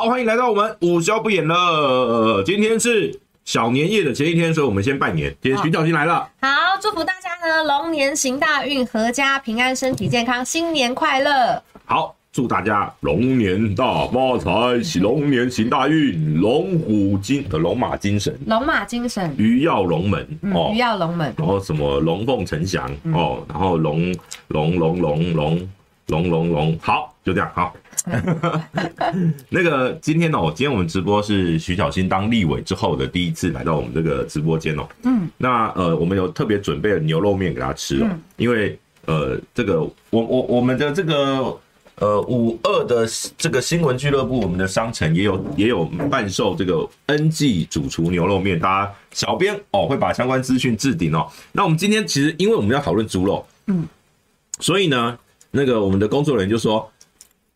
好，欢迎来到我们午休不演了。今天是小年夜的前一天，所以我们先拜年。今天徐小新来了，好，祝福大家呢，龙年行大运，阖家平安，身体健康，新年快乐。好，祝大家龙年大发财，喜龙年行大运，龙虎精呃龙马精神，龙马精神，鱼跃龙门哦，鱼跃龙门，然后什么龙凤呈祥哦，然后龙龙龙龙龙龙龙龙，好，就这样好。那个今天哦，今天我们直播是徐小新当立委之后的第一次来到我们这个直播间哦。嗯，那呃，我们有特别准备了牛肉面给他吃哦，因为呃，这个我我我们的这个呃五二的这个新闻俱乐部，我们的商城也有也有贩售这个 NG 主厨牛肉面，大家小编哦会把相关资讯置顶哦。那我们今天其实因为我们要讨论猪肉，嗯，所以呢，那个我们的工作人员就说。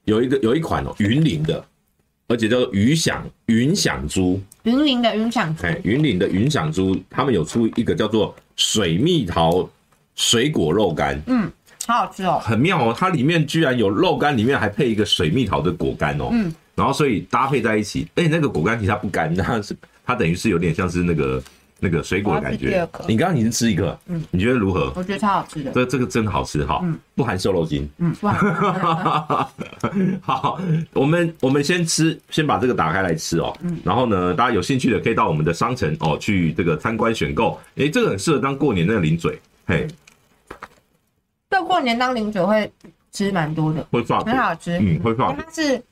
有一个有一款哦，云林的而且叫做云响云响珠，云林的云响珠，哎，云林的云响珠，他们有出一个叫做水蜜桃水果肉干，嗯，好好吃哦，很妙哦，它里面居然有肉干，里面还配一个水蜜桃的果干哦，嗯，然后所以搭配在一起，哎，那个果干其实它不干，它是它等于是有点像是那个。那个水果的感觉，你刚刚你是吃一个，嗯，你觉得如何？我觉得超好吃的，这这个真好吃哈，嗯，不含瘦肉精，嗯，不含。好，我们我们先吃，先把这个打开来吃哦，嗯，然后呢，大家有兴趣的可以到我们的商城哦去这个参观选购，哎，这个很适合当过年那个零嘴，嘿，这过年当零嘴会吃蛮多的，会放，很好吃，嗯，会放，它是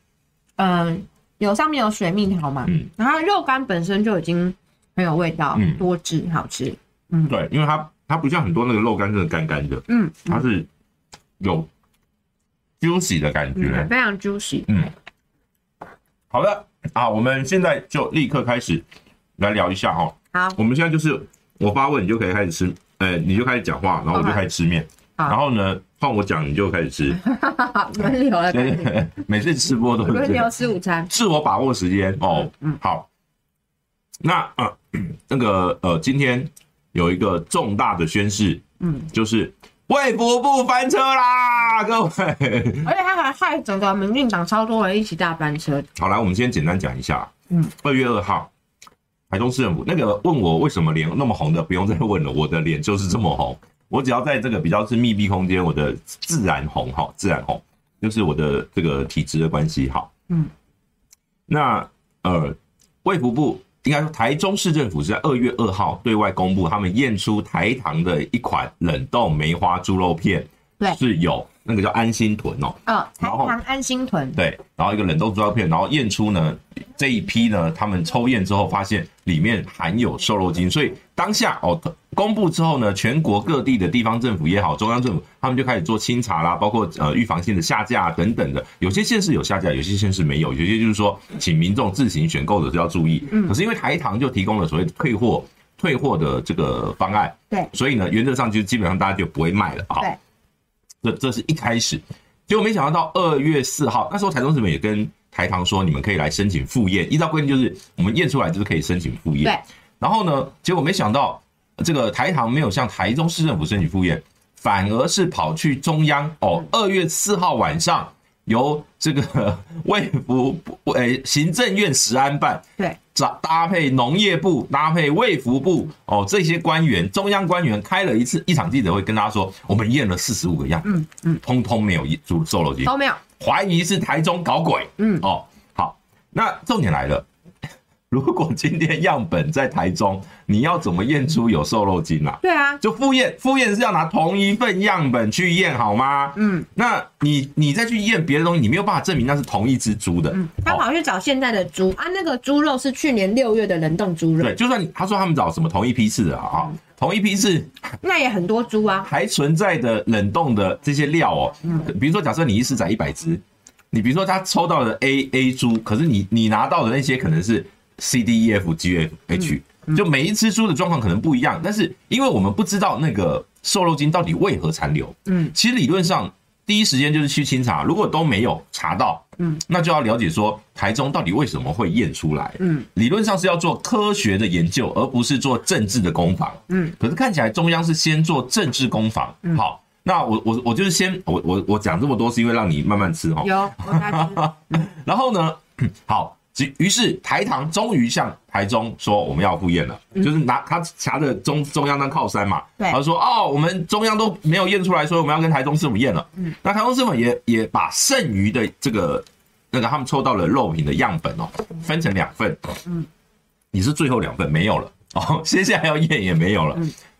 嗯有上面有水蜜桃嘛，嗯，然后肉干本身就已经。很有味道，嗯，多汁，好吃，嗯，对，因为它它不像很多那个肉干，真的干干的，嗯，它是有 juicy 的感觉，嗯、非常 juicy，嗯，好的啊，我们现在就立刻开始来聊一下哈，好，我们现在就是我发问，你就可以开始吃，呃，你就开始讲话，然后我就开始吃面，好，然后呢，换我讲，你就开始吃，轮流了，对 每次吃播都是轮流吃午餐，自我把握时间哦，嗯，好。那呃，那个呃，今天有一个重大的宣誓，嗯，就是卫福部翻车啦，各位，而且他还害整个民进党超多人一起大翻车。好，来，我们先简单讲一下，嗯，二月二号，台中市政府那个问我为什么脸那么红的，不用再问了，我的脸就是这么红，我只要在这个比较是密闭空间，我的自然红哈，自然红，就是我的这个体质的关系，好，嗯，那呃，卫福部。应该说，台中市政府是在二月二号对外公布，他们验出台糖的一款冷冻梅花猪肉片，对，是有那个叫安心屯哦，嗯，台糖安心豚，对，然后一个冷冻猪肉片，然后验出呢这一批呢，他们抽验之后发现里面含有瘦肉精，所以当下哦。公布之后呢，全国各地的地方政府也好，中央政府他们就开始做清查啦，包括呃预防性的下架等等的。有些县市有下架，有些县市没有，有些就是说请民众自行选购的时候要注意。嗯，可是因为台糖就提供了所谓退货退货的这个方案，对，所以呢原则上就基本上大家就不会卖了啊。对，这这是一开始，结果没想到到二月四号，那时候台中市也跟台糖说，你们可以来申请复验，依照规定就是我们验出来就是可以申请复验。对，然后呢，结果没想到。这个台糖没有向台中市政府申请复验，反而是跑去中央哦。二月四号晚上，由这个 卫福部诶行政院食安办对。搭搭配农业部搭配卫福部哦这些官员中央官员开了一次一场记者会，跟大家说我们验了四十五个样，嗯嗯，通通没有猪瘦肉精都没有，怀疑是台中搞鬼，嗯。哦好，那重点来了。如果今天样本在台中，你要怎么验出有瘦肉精啊？对啊，就复验，复验是要拿同一份样本去验，好吗？嗯，那你你再去验别的东西，你没有办法证明那是同一只猪的。嗯，他跑去找现在的猪啊，那个猪肉是去年六月的冷冻猪肉。对，就算他说他们找什么同一批次的啊，同一批次，那也很多猪啊，还存在的冷冻的这些料哦。嗯，比如说假设你一次宰一百只，你比如说他抽到的 A A 猪，可是你你拿到的那些可能是。C D E F G F H，就每一只猪的状况可能不一样，但是因为我们不知道那个瘦肉精到底为何残留，嗯，其实理论上第一时间就是去清查，如果都没有查到，嗯，那就要了解说台中到底为什么会验出来，嗯，理论上是要做科学的研究，而不是做政治的攻防，嗯，可是看起来中央是先做政治攻防，好，那我我我就是先我我我讲这么多是因为让你慢慢吃哈，有，然后呢，好。于是台糖终于向台中说我们要复验了，就是拿他夹着中中央当靠山嘛。对，他说哦，我们中央都没有验出来，所以我们要跟台中市府验了。嗯，那台中市府也也把剩余的这个那个他们抽到了肉品的样本哦，分成两份。嗯，你是最后两份没有了哦，接下来要验也没有了。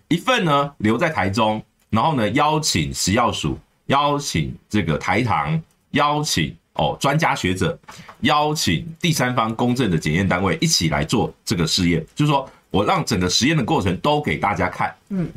一份呢留在台中，然后呢邀请食药署，邀请这个台糖，邀请。哦，专家学者邀请第三方公正的检验单位一起来做这个试验，就是说我让整个实验的过程都给大家看，嗯，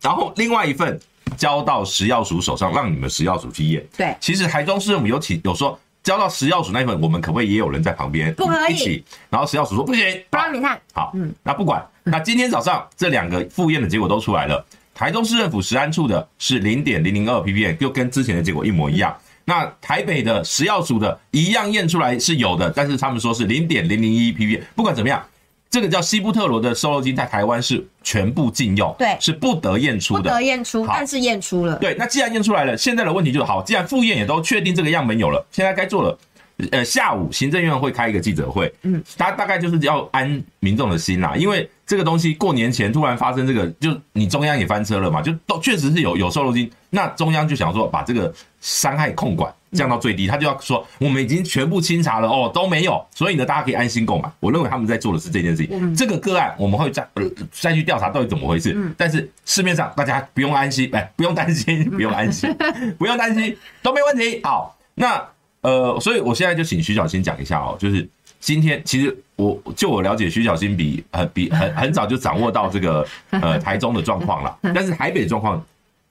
然后另外一份交到食药署手上，让你们食药署去验。对，其实台中市政府有请有说交到食药署那一份，我们可不可以也有人在旁边不可以一起？然后食药署说不行，不让你看。好，嗯，那不管，那今天早上这两个复验的结果都出来了，台中市政府食安处的是零点零零二 ppm，就跟之前的结果一模一样。那台北的食药署的一样验出来是有的，但是他们说是零点零零一 ppm。不管怎么样，这个叫西布特罗的瘦肉精在台湾是全部禁用，对，是不得验出的，不得验出，但是验出了。对，那既然验出来了，现在的问题就是好，既然复验也都确定这个样本有了，现在该做了。呃，下午行政院会开一个记者会，嗯，他大概就是要安民众的心啦，因为这个东西过年前突然发生这个，就你中央也翻车了嘛，就都确实是有有瘦肉精，那中央就想说把这个伤害控管降到最低，他就要说我们已经全部清查了哦，都没有，所以呢大家可以安心购买。我认为他们在做的是这件事情，这个个案我们会再呃再去调查到底怎么回事，但是市面上大家不用安心，哎，不用担心，不用安 心，不用担心，都没问题。好，那。呃，所以我现在就请徐小新讲一下哦，就是今天其实我就我了解，徐小新比很比很很早就掌握到这个呃台中的状况了，但是台北的状况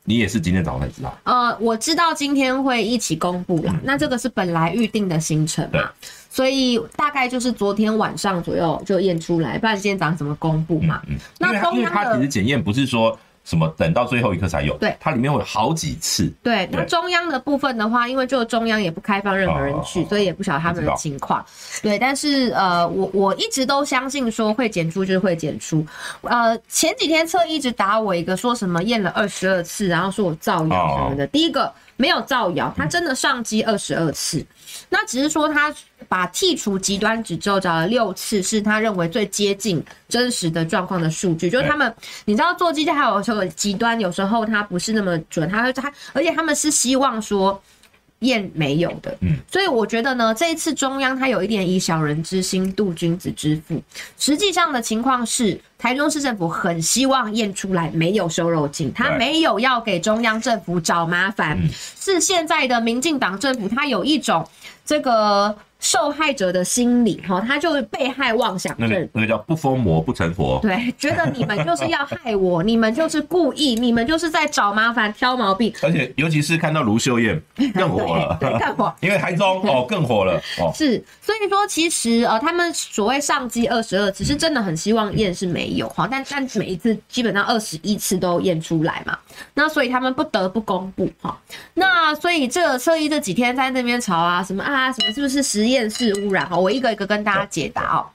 你也是今天早上才知道。呃，我知道今天会一起公布了，那这个是本来预定的行程嘛，所以大概就是昨天晚上左右就验出来，不然今天早上怎么公布嘛？嗯，那因为他其实检验不是说。什么？等到最后一刻才有？对，它里面会有好几次。对，那中央的部分的话，因为就中央也不开放任何人去，所以也不晓得他们的情况。对，但是呃，我我一直都相信说会检出就是会检出。呃，前几天测一直打我一个，说什么验了二十二次，然后说我造谣什么的。第一个没有造谣，他真的上机二十二次。那只是说，他把剔除极端值之后找了六次，是他认为最接近真实的状况的数据。就是他们，你知道做机器还有时候极端，有时候他不是那么准，他他，而且他们是希望说。验没有的，嗯，所以我觉得呢，这一次中央他有一点以小人之心度君子之腹。实际上的情况是，台中市政府很希望验出来没有瘦肉精，他没有要给中央政府找麻烦，是现在的民进党政府他有一种这个。受害者的心理，哈，他就是被害妄想症，那个叫不疯魔不成佛。对，觉得你们就是要害我，你们就是故意，你们就是在找麻烦、挑毛病。而且，尤其是看到卢秀燕 更火了，更火，因为台中哦更火了哦。是，所以说其实呃，他们所谓上机二十二次，是真的很希望验是没有哈，但但每一次基本上二十一次都验出来嘛，那所以他们不得不公布哈。那所以这个侧翼这几天在那边吵啊，什么啊，什么是不是实验室污染？哈，我一个一个跟大家解答哦。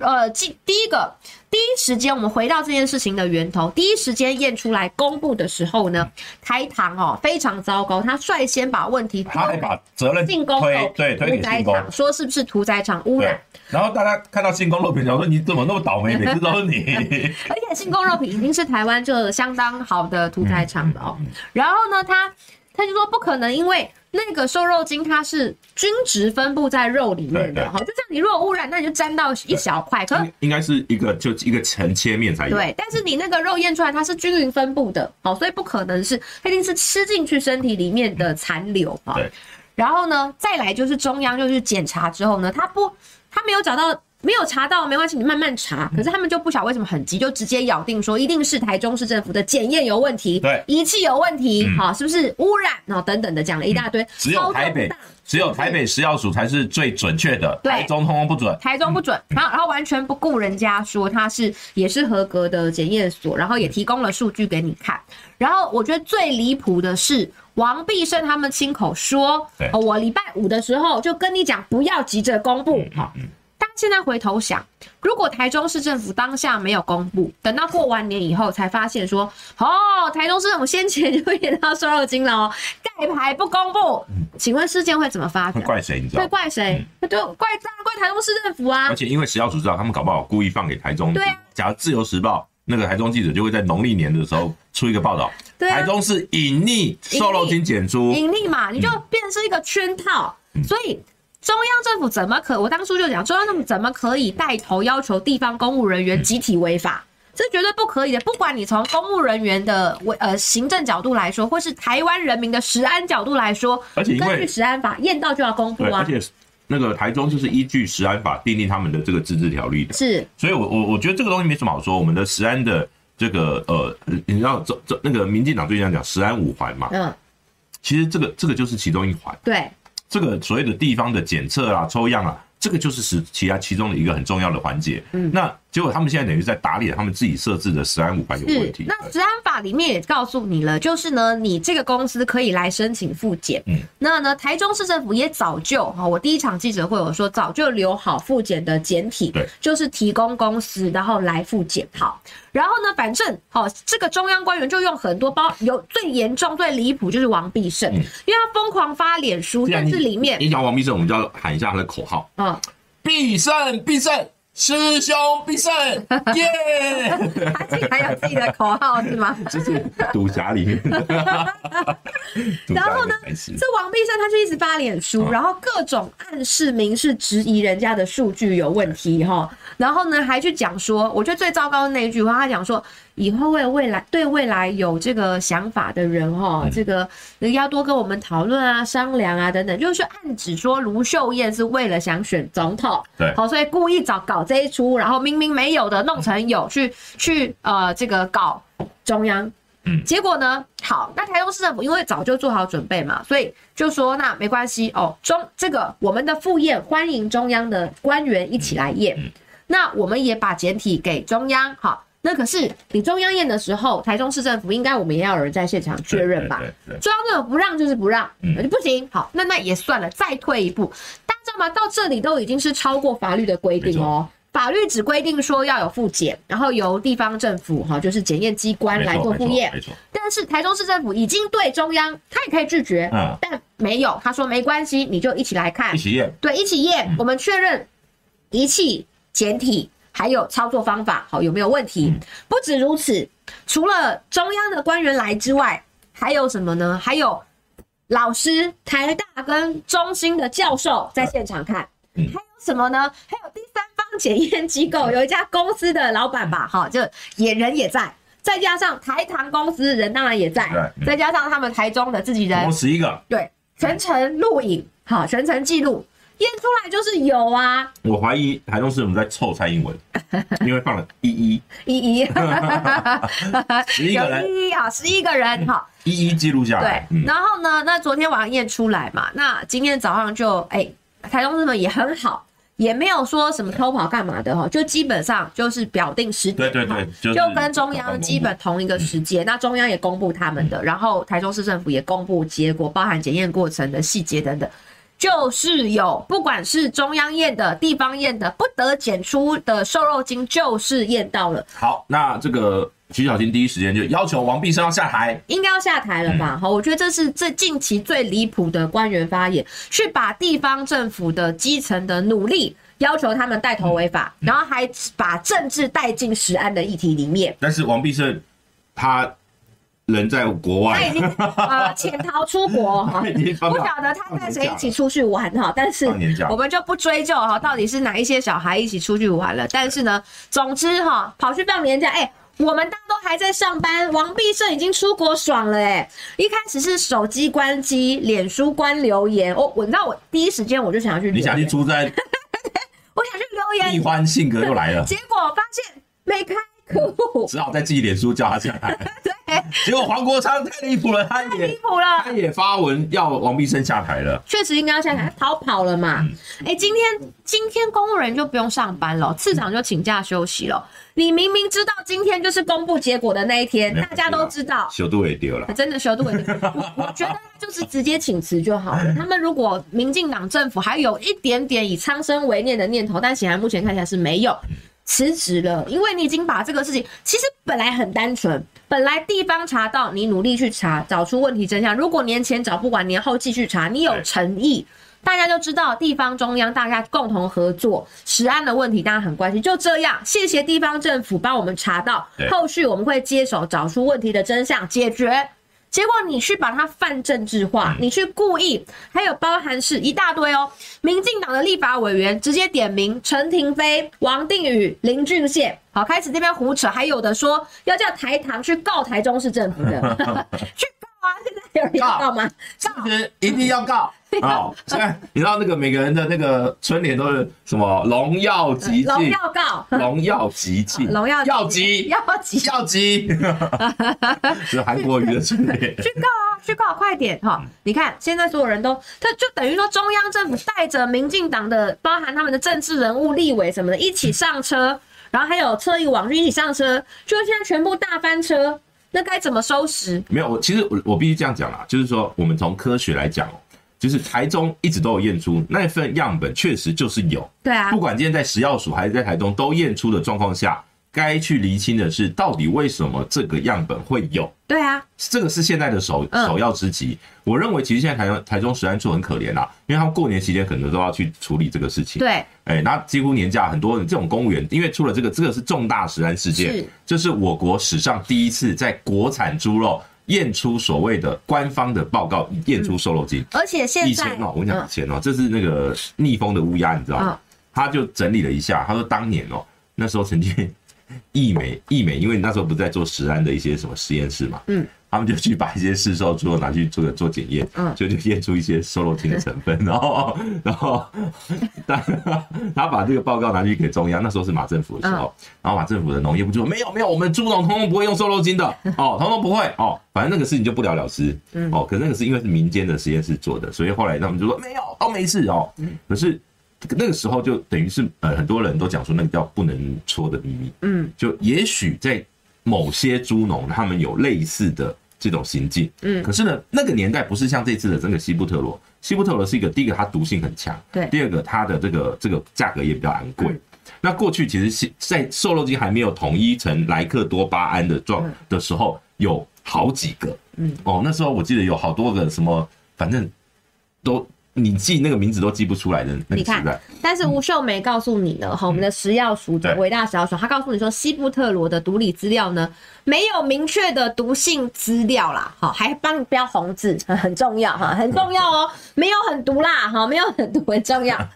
呃，第第一个，第一时间我们回到这件事情的源头，第一时间验出来公布的时候呢，台糖哦非常糟糕，他率先把问题他还把责任进攻推对推给信公，说是不是屠宰场污染？然后大家看到信公肉品，想说你怎么那么倒霉，每次都是你。而且信公肉品已经是台湾就相当好的屠宰场了哦。然后呢，他他就说不可能，因为。那个瘦肉精它是均值分布在肉里面的，好，就像你如果污染，那你就沾到一小块，可能应该是一个就一个层切面才有。对，但是你那个肉验出来它是均匀分布的，好，所以不可能是，它一定是吃进去身体里面的残留啊。对，然后呢，再来就是中央就是检查之后呢，他不，他没有找到。没有查到没关系，你慢慢查。可是他们就不晓得为什么很急，就直接咬定说一定是台中市政府的检验有问题，对，仪器有问题，好、嗯，是不是污染？然后等等的讲了一大堆。只有台北，只有台北食药署才是最准确的，对，台中通通不准，台中不准。然后然后完全不顾人家说他是也是合格的检验所，然后也提供了数据给你看。然后我觉得最离谱的是王必胜他们亲口说，我礼拜五的时候就跟你讲，不要急着公布，好。现在回头想，如果台中市政府当下没有公布，等到过完年以后才发现说，哦，台中市政府先前就演到瘦肉精了哦，盖牌不公布，请问事件会怎么发展？怪谁？你知道？会怪谁？那就怪当然怪台中市政府啊！而且因为食药署知道，他们搞不好故意放给台中。对啊。假如自由时报那个台中记者就会在农历年的时候出一个报道，台中市隐匿瘦肉精检出，隐匿嘛，你就变成是一个圈套，嗯、所以。中央政府怎么可？我当初就讲，中央政府怎么可以带头要求地方公务人员集体违法？这绝对不可以的。不管你从公务人员的为呃行政角度来说，或是台湾人民的食安角度来说，而且根据食安法验到就要公布啊。而且那个台中就是依据食安法订定他们的这个自治条例的。是，所以我我我觉得这个东西没什么好说。我们的食安的这个呃，你知道这这那个民进党最近讲食安五环嘛？嗯，其实这个这个就是其中一环。对。这个所谓的地方的检测啊、抽样啊，这个就是使其他其中的一个很重要的环节。嗯，那结果他们现在等于在打脸他们自己设置的食安五环有问题。那食安法里面也告诉你了，就是呢，你这个公司可以来申请复检。嗯，那呢，台中市政府也早就哈，我第一场记者会我说早就留好复检的简体，对，就是提供公司然后来复检。好，然后呢，反正好，这个中央官员就用很多包，有最严重、最离谱就是王必胜，因为他疯狂发脸书，但是里面你讲王必胜，我们就要喊一下他的口号嗯，必胜必胜。师兄必胜，耶、yeah! 他竟然有自己的口号是吗？就是赌侠里面 的。然后呢，这王必胜他就一直发脸书，然后各种暗示、明示、质疑人家的数据有问题哈。然后呢，还去讲说，我觉得最糟糕的那一句话，他讲说。以后为未来对未来有这个想法的人哈，这个要多跟我们讨论啊、商量啊等等，就是暗指说卢秀燕是为了想选总统，对，好，所以故意找搞这一出，然后明明没有的弄成有，去去呃这个搞中央，嗯，结果呢，好，那台中市政府因为早就做好准备嘛，所以就说那没关系哦，中这个我们的副宴欢迎中央的官员一起来验，那我们也把简体给中央，好。那可是你中央验的时候，台中市政府应该我们也要有人在现场确认吧？中央政府不让就是不让，那就不行。好，那那也算了，再退一步，大家知道吗？到这里都已经是超过法律的规定哦。法律只规定说要有复检，然后由地方政府哈，就是检验机关来做复验。但是台中市政府已经对中央，他也可以拒绝，但没有，他说没关系，你就一起来看，一起验。对，一起验，我们确认仪器检体。还有操作方法，好，有没有问题？不止如此，除了中央的官员来之外，还有什么呢？还有老师、台大跟中心的教授在现场看，还有什么呢？还有第三方检验机构，有一家公司的老板吧，哈，就也人也在，再加上台糖公司人当然也在，再加上他们台中的自己人，十一个，对，全程录影，好，全程记录。验出来就是有啊！我怀疑台中市政府在凑蔡英文，因为放了一一一一，十一个人，一一啊，十一个人哈，一一记录下来。对，然后呢，那昨天晚上验出来嘛，那今天早上就哎、欸，台中市政府也很好，也没有说什么偷跑干嘛的哈，就基本上就是表定时间，对对对，就跟中央基本同一个时间。那中央也公布他们的，然后台中市政府也公布结果，包含检验过程的细节等等。就是有，不管是中央验的、地方验的，不得检出的瘦肉精，就是验到了。好，那这个徐小青第一时间就要求王必胜要下台，应该要下台了吧？好、嗯，我觉得这是这近期最离谱的官员发言，去把地方政府的基层的努力要求他们带头违法，嗯、然后还把政治带进食安的议题里面。但是王必胜他。人在国外，他已经呃潜逃出国 哈，不晓得他跟谁一起出去玩哈，但是我们就不追究哈，到底是哪一些小孩一起出去玩了。但是呢，总之哈，跑去放年假，哎，我们大家都还在上班，王必胜已经出国爽了哎。一开始是手机关机，脸书关留言，哦，我你知道我第一时间我就想要去，你想去出差，我想去留言，易欢性格又来了，结果发现没开，可恶，只好再寄脸书叫他下来。结果黄国昌太离谱了，他也离谱了，他也发文要王必胜下台了。确实应该要下台，逃跑了嘛？哎、嗯欸，今天今天公务人就不用上班了，次长就请假休息了。你明明知道今天就是公布结果的那一天，大家都知道，修度也丢了，真的修度也丢了。我觉得他就是直接请辞就好了。他们如果民进党政府还有一点点以苍生为念的念头，但显然目前看起来是没有。辞职了，因为你已经把这个事情，其实本来很单纯，本来地方查到，你努力去查，找出问题真相。如果年前找不完，年后继续查，你有诚意，大家就知道地方中央大家共同合作，食安的问题大家很关心。就这样，谢谢地方政府帮我们查到，后续我们会接手找出问题的真相，解决。结果你去把它泛政治化，你去故意，还有包含是一大堆哦。民进党的立法委员直接点名陈廷飞、王定宇、林俊宪，好，开始这边胡扯，还有的说要叫台糖去告台中市政府的，去告啊！现在有人要告吗？告，一定要告。好，现在你知道那个每个人的那个春联都是什么？荣耀吉庆，荣耀告，荣耀吉庆，荣耀耀吉，耀吉，耀吉，是韩国瑜的春联。去告啊，去告，快点哈！你看现在所有人都，他就等于说中央政府带着民进党的，包含他们的政治人物、立委什么的，一起上车。然后还有侧翼网军一起上车，就现在全部大翻车，那该怎么收拾？没有，我其实我我必须这样讲啦，就是说我们从科学来讲，就是台中一直都有验出那份样本，确实就是有。对啊，不管今天在食药署还是在台中都验出的状况下。该去厘清的是，到底为什么这个样本会有？对啊，这个是现在的首首要之急。我认为，其实现在台中台中食安处很可怜啦，因为他们过年期间可能都要去处理这个事情。对，哎，那几乎年假很多人这种公务员，因为出了这个，这个是重大食安事件，这是我国史上第一次在国产猪肉验出所谓的官方的报告验出瘦肉精，而且现在以前哦，我跟你讲以前哦，这是那个逆风的乌鸦，你知道吗？他就整理了一下，他说当年哦，那时候曾经。易美，易美，因为那时候不是在做食安的一些什么实验室嘛，嗯，他们就去把一些市售猪肉拿去做做检验，嗯，就就验出一些瘦肉精的成分，然后，然后，但他把这个报告拿去给中央，那时候是马政府的时候，然后马政府的农业部就说没有没有，我们猪农通通不会用瘦肉精的，哦，通通不会，哦，反正那个事情就不了了之，嗯，哦，可是那个是因为是民间的实验室做的，所以后来他们就说没有，都没事哦，嗯，可是。那个时候就等于是呃，很多人都讲说那个叫不能说的秘密。嗯，就也许在某些猪农他们有类似的这种行径。嗯，可是呢，那个年代不是像这次的这个西布特罗。西布特罗是一个第一个它毒性很强，对，第二个它的这个这个价格也比较昂贵。那过去其实在瘦肉精还没有统一成莱克多巴胺的状的时候，有好几个。嗯，哦，那时候我记得有好多个什么，反正都。你记那个名字都记不出来的那个，你看，但是吴秀梅告诉你呢，哈、嗯，我们的食药署的伟大食药署，他告诉你说，西布特罗的毒理资料呢，没有明确的毒性资料啦，哈，还帮你标红字，很重要哈，很重要哦，没有很毒啦，哈，没有很毒很重要，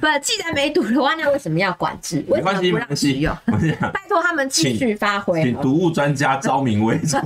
不，既然没毒的话，那为什么要管制？为什么不让使用？拜托他们继续发挥，请毒物专家招明威出来。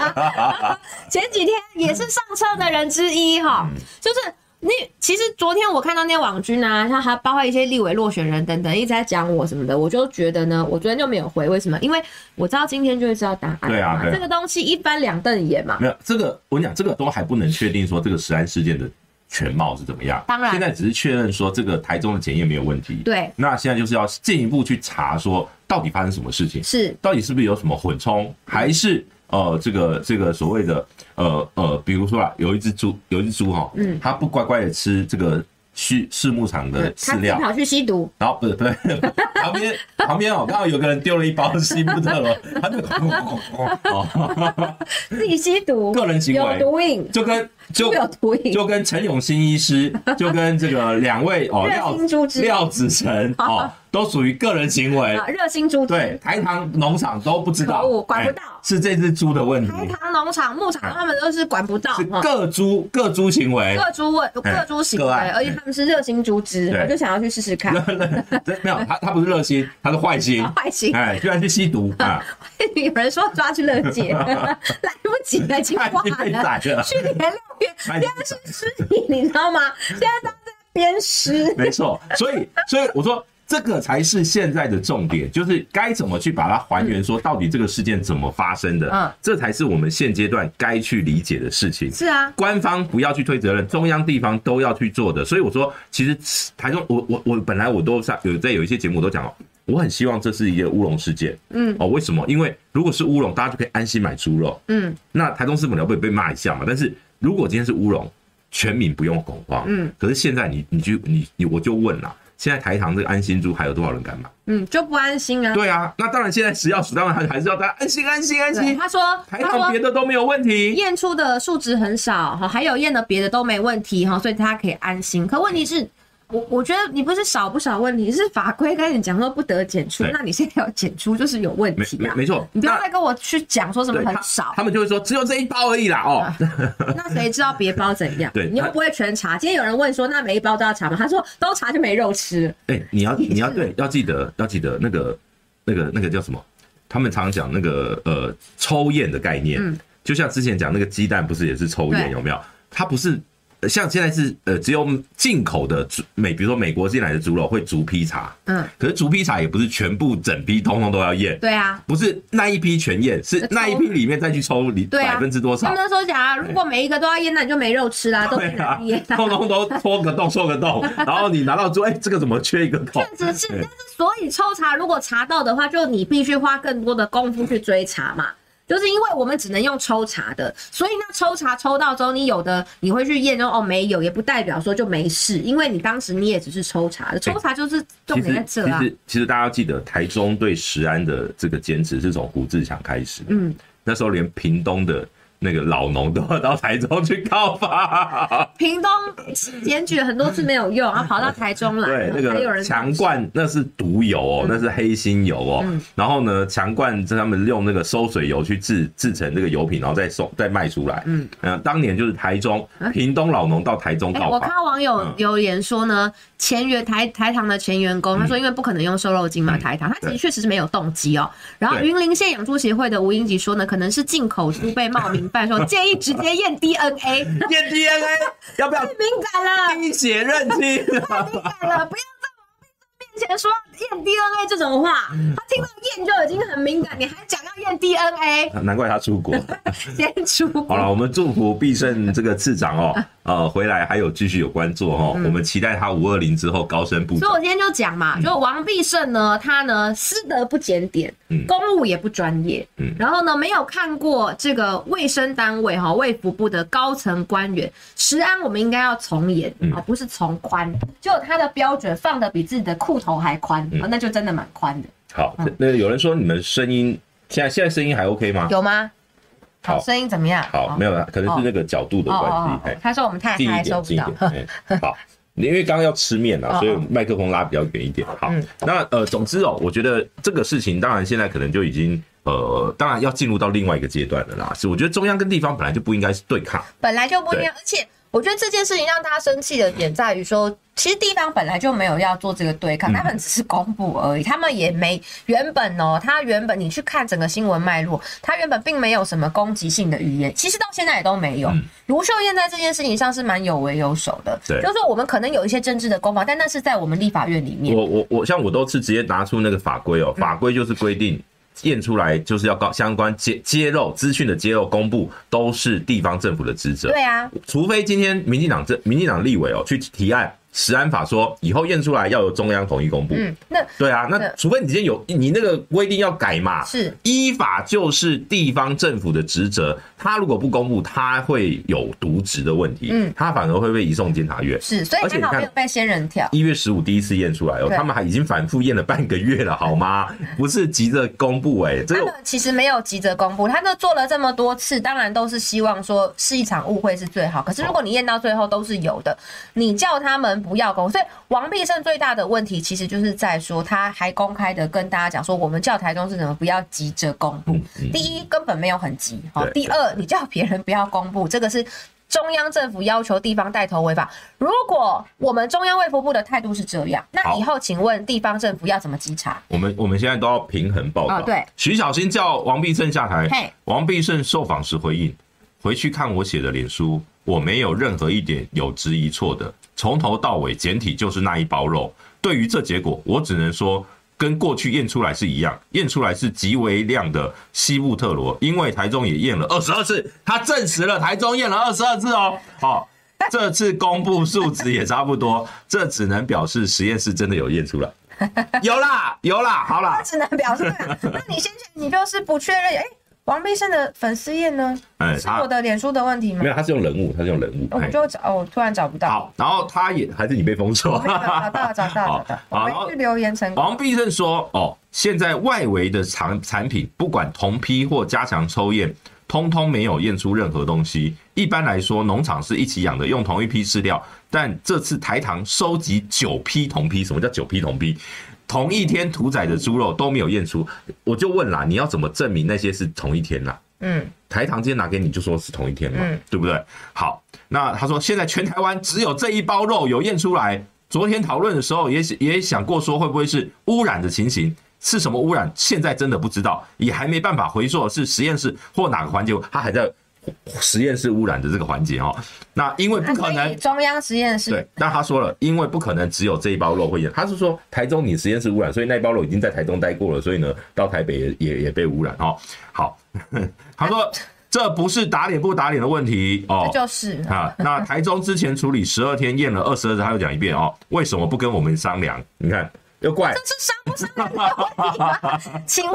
前几天也是上车的人之一哈，就是。那其实昨天我看到那些网军啊，像还包括一些立委落选人等等，一直在讲我什么的，我就觉得呢，我昨天就没有回，为什么？因为我知道今天就会知道答案。对啊，对啊，这个东西一翻两瞪眼嘛。没有这个，我跟你讲，这个都还不能确定说这个食安事件的全貌是怎么样。当然，现在只是确认说这个台中的检验没有问题。对。那现在就是要进一步去查说到底发生什么事情，是到底是不是有什么混充，还是？呃，这个这个所谓的呃呃，比如说啊，有一只猪，有一只猪哈，嗯，它不乖乖的吃这个畜畜牧场的饲料，它跑去吸毒，然后不是对，旁边旁边哦，刚好有个人丢了一包西布特罗，他就 哦，自己吸毒，个人行为有毒瘾，就跟 就有就跟陈永新医师，就跟这个两位哦，廖 廖子成 哦。都属于个人行为。啊，热心猪对台糖农场都不知道，管不到，是这只猪的问题。台糖农场、牧场他们都是管不到，是各猪各猪行为，各猪问各猪行为，而且他们是热心猪只，我就想要去试试看。没有，他他不是热心，他是坏心，坏心，哎，居然去吸毒啊！有人说抓去乐界，来不及了，已经挂了。去年六月，现在是尸体，你知道吗？现在都在鞭尸。没错，所以所以我说。这个才是现在的重点，就是该怎么去把它还原，说到底这个事件怎么发生的，嗯，这才是我们现阶段该去理解的事情。是啊，官方不要去推责任，中央地方都要去做的。所以我说，其实台中，我我我本来我都上有在有一些节目都讲了，我很希望这是一个乌龙事件，嗯，哦，为什么？因为如果是乌龙，大家就可以安心买猪肉，嗯，那台中市府要不被骂一下嘛？但是如果今天是乌龙，全民不用恐慌，嗯，可是现在你你就你你我就问了。现在台糖这个安心猪还有多少人敢买？嗯，就不安心啊。对啊，那当然现在食药署当然还还是要大家安心安心安心。他说台糖别的都没有问题，验出的数值很少哈，还有验的别的都没问题哈，所以大家可以安心。可问题是。我我觉得你不是少不少问题，是法规跟你讲说不得检出，那你现在要检出就是有问题啊。没错，你不要再跟我去讲说什么很少，他们就会说只有这一包而已啦。哦，那谁知道别包怎样？对，你又不会全查。今天有人问说，那每一包都要查吗？他说都查就没肉吃。哎，你要你要对，要记得要记得那个那个那个叫什么？他们常常讲那个呃抽验的概念，就像之前讲那个鸡蛋不是也是抽验有没有？它不是。像现在是呃只有进口的猪美，比如说美国进来的猪肉会逐批查，嗯，可是逐批查也不是全部整批通通都要验，对啊，不是那一批全验，是那一批里面再去抽里百分之多少。他们说假，如果每一个都要验，那你就没肉吃啦，都不能验，通通都戳个洞，戳个洞，然后你拿到猪，哎，这个怎么缺一个孔？确实是，但是所以抽查如果查到的话，就你必须花更多的功夫去追查嘛。就是因为我们只能用抽查的，所以那抽查抽到之后，你有的你会去验，证哦没有，也不代表说就没事，因为你当时你也只是抽查的，抽查就是重点在这啊。其实其实大家要记得，台中对石安的这个坚持是从胡志强开始，嗯，那时候连屏东的。那个老农都要到台中去告发，屏东检举很多次没有用，然后跑到台中来。对，那个强冠那是毒油哦，那是黑心油哦。然后呢，强冠在他们用那个收水油去制制成这个油品，然后再送再卖出来。嗯，当年就是台中、屏东老农到台中告发。我看到网友留言说呢，前员台台糖的前员工，他说因为不可能用瘦肉精嘛，台糖，他其实确实是没有动机哦。然后云林县养猪协会的吴英吉说呢，可能是进口猪被冒名。说 建议直接验 DNA，验 DNA 要不要？太敏感了，滴血认亲，太敏感了，不要在王必胜面前说验 DNA 这种话。他听到验就已经很敏感，你还讲要验 DNA？难怪他出国，先出国。好了，我们祝福必胜这个次长哦。呃，回来还有继续有关做哈，我们期待他五二零之后高升部长。所以我今天就讲嘛，就王必胜呢，他呢师德不检点，公务也不专业，嗯，然后呢没有看过这个卫生单位哈卫福部的高层官员，食安我们应该要从严啊，不是从宽，就他的标准放的比自己的裤头还宽，那就真的蛮宽的。好，那有人说你们声音现在现在声音还 OK 吗？有吗？好，声音怎么样？好，没有了，可能是那个角度的关系。他说我们太嗨，收不到。好，因为刚刚要吃面了，所以麦克风拉比较远一点。好，那呃，总之哦，我觉得这个事情，当然现在可能就已经呃，当然要进入到另外一个阶段了啦。是，我觉得中央跟地方本来就不应该是对抗，本来就不应该，而且。我觉得这件事情让大家生气的点在于说，其实地方本来就没有要做这个对抗，他们只是公布而已，他们也没原本哦，他原本你去看整个新闻脉络，他原本并没有什么攻击性的语言，其实到现在也都没有。卢秀燕在这件事情上是蛮有为有守的，对，就是说我们可能有一些政治的攻防，但那是在我们立法院里面。我我我像我都是直接拿出那个法规哦，法规就是规定。验出来就是要告相关揭揭露资讯的揭露公布，都是地方政府的职责。对啊，除非今天民进党这民进党立委哦去提案。食安法说以后验出来要由中央统一公布。嗯，那对啊，那除非你今天有你那个规定要改嘛。是，依法就是地方政府的职责。他如果不公布，他会有渎职的问题。嗯，他反而会被移送监察院。是，所以还好没有被仙人跳。一月十五第一次验出来哦，他们还已经反复验了半个月了，好吗？不是急着公布哎，这个其实没有急着公布，他那做了这么多次，当然都是希望说是一场误会是最好。可是如果你验到最后都是有的，你叫他们。不要公，所以王必胜最大的问题其实就是在说，他还公开的跟大家讲说，我们叫台中市怎么不要急着公布。第一，根本没有很急。好，第二，你叫别人不要公布，这个是中央政府要求地方带头违法。如果我们中央卫福部的态度是这样，那以后请问地方政府要怎么稽查？我们我们现在都要平衡报道。对，徐小新叫王必胜下台，王必胜受访时回应，回去看我写的脸书，我没有任何一点有质疑错的。从头到尾简体就是那一包肉。对于这结果，我只能说跟过去验出来是一样，验出来是极为量的西布特罗，因为台中也验了二十二次，他证实了台中验了二十二次哦。好，这次公布数值也差不多，这只能表示实验室真的有验出来，有啦有啦，好啦，只能表示。那你先前你就是不确认，哎。王必胜的粉丝页呢？哎，是我的脸书的问题吗？没有，他是用人物，他是用人物。我就找，我，突然找不到。好，然后他也还是你被封锁。找到了，找到了，找到了。我去留言成功。王必胜说：“哦，现在外围的产产品，不管同批或加强抽验，通通没有验出任何东西。一般来说，农场是一起养的，用同一批饲料。但这次台糖收集九批同批，什么叫九批同批？”同一天屠宰的猪肉都没有验出，我就问啦，你要怎么证明那些是同一天啦？嗯，台糖今天拿给你就说是同一天嘛，嗯，对不对？好，那他说现在全台湾只有这一包肉有验出来。昨天讨论的时候也也想过说会不会是污染的情形，是什么污染？现在真的不知道，也还没办法回溯是实验室或哪个环节，他还在实验室污染的这个环节哦。那因为不可能中央实验室对，那他说了，因为不可能只有这一包肉会验，他是说台中你实验室污染，所以那一包肉已经在台中待过了，所以呢到台北也也也被污染哦。好，他说这不是打脸不打脸的问题哦，这就是啊。那台中之前处理十二天验了二十二次，他又讲一遍哦，为什么不跟我们商量？你看。又怪，这是伤不伤人的问题吗？请问，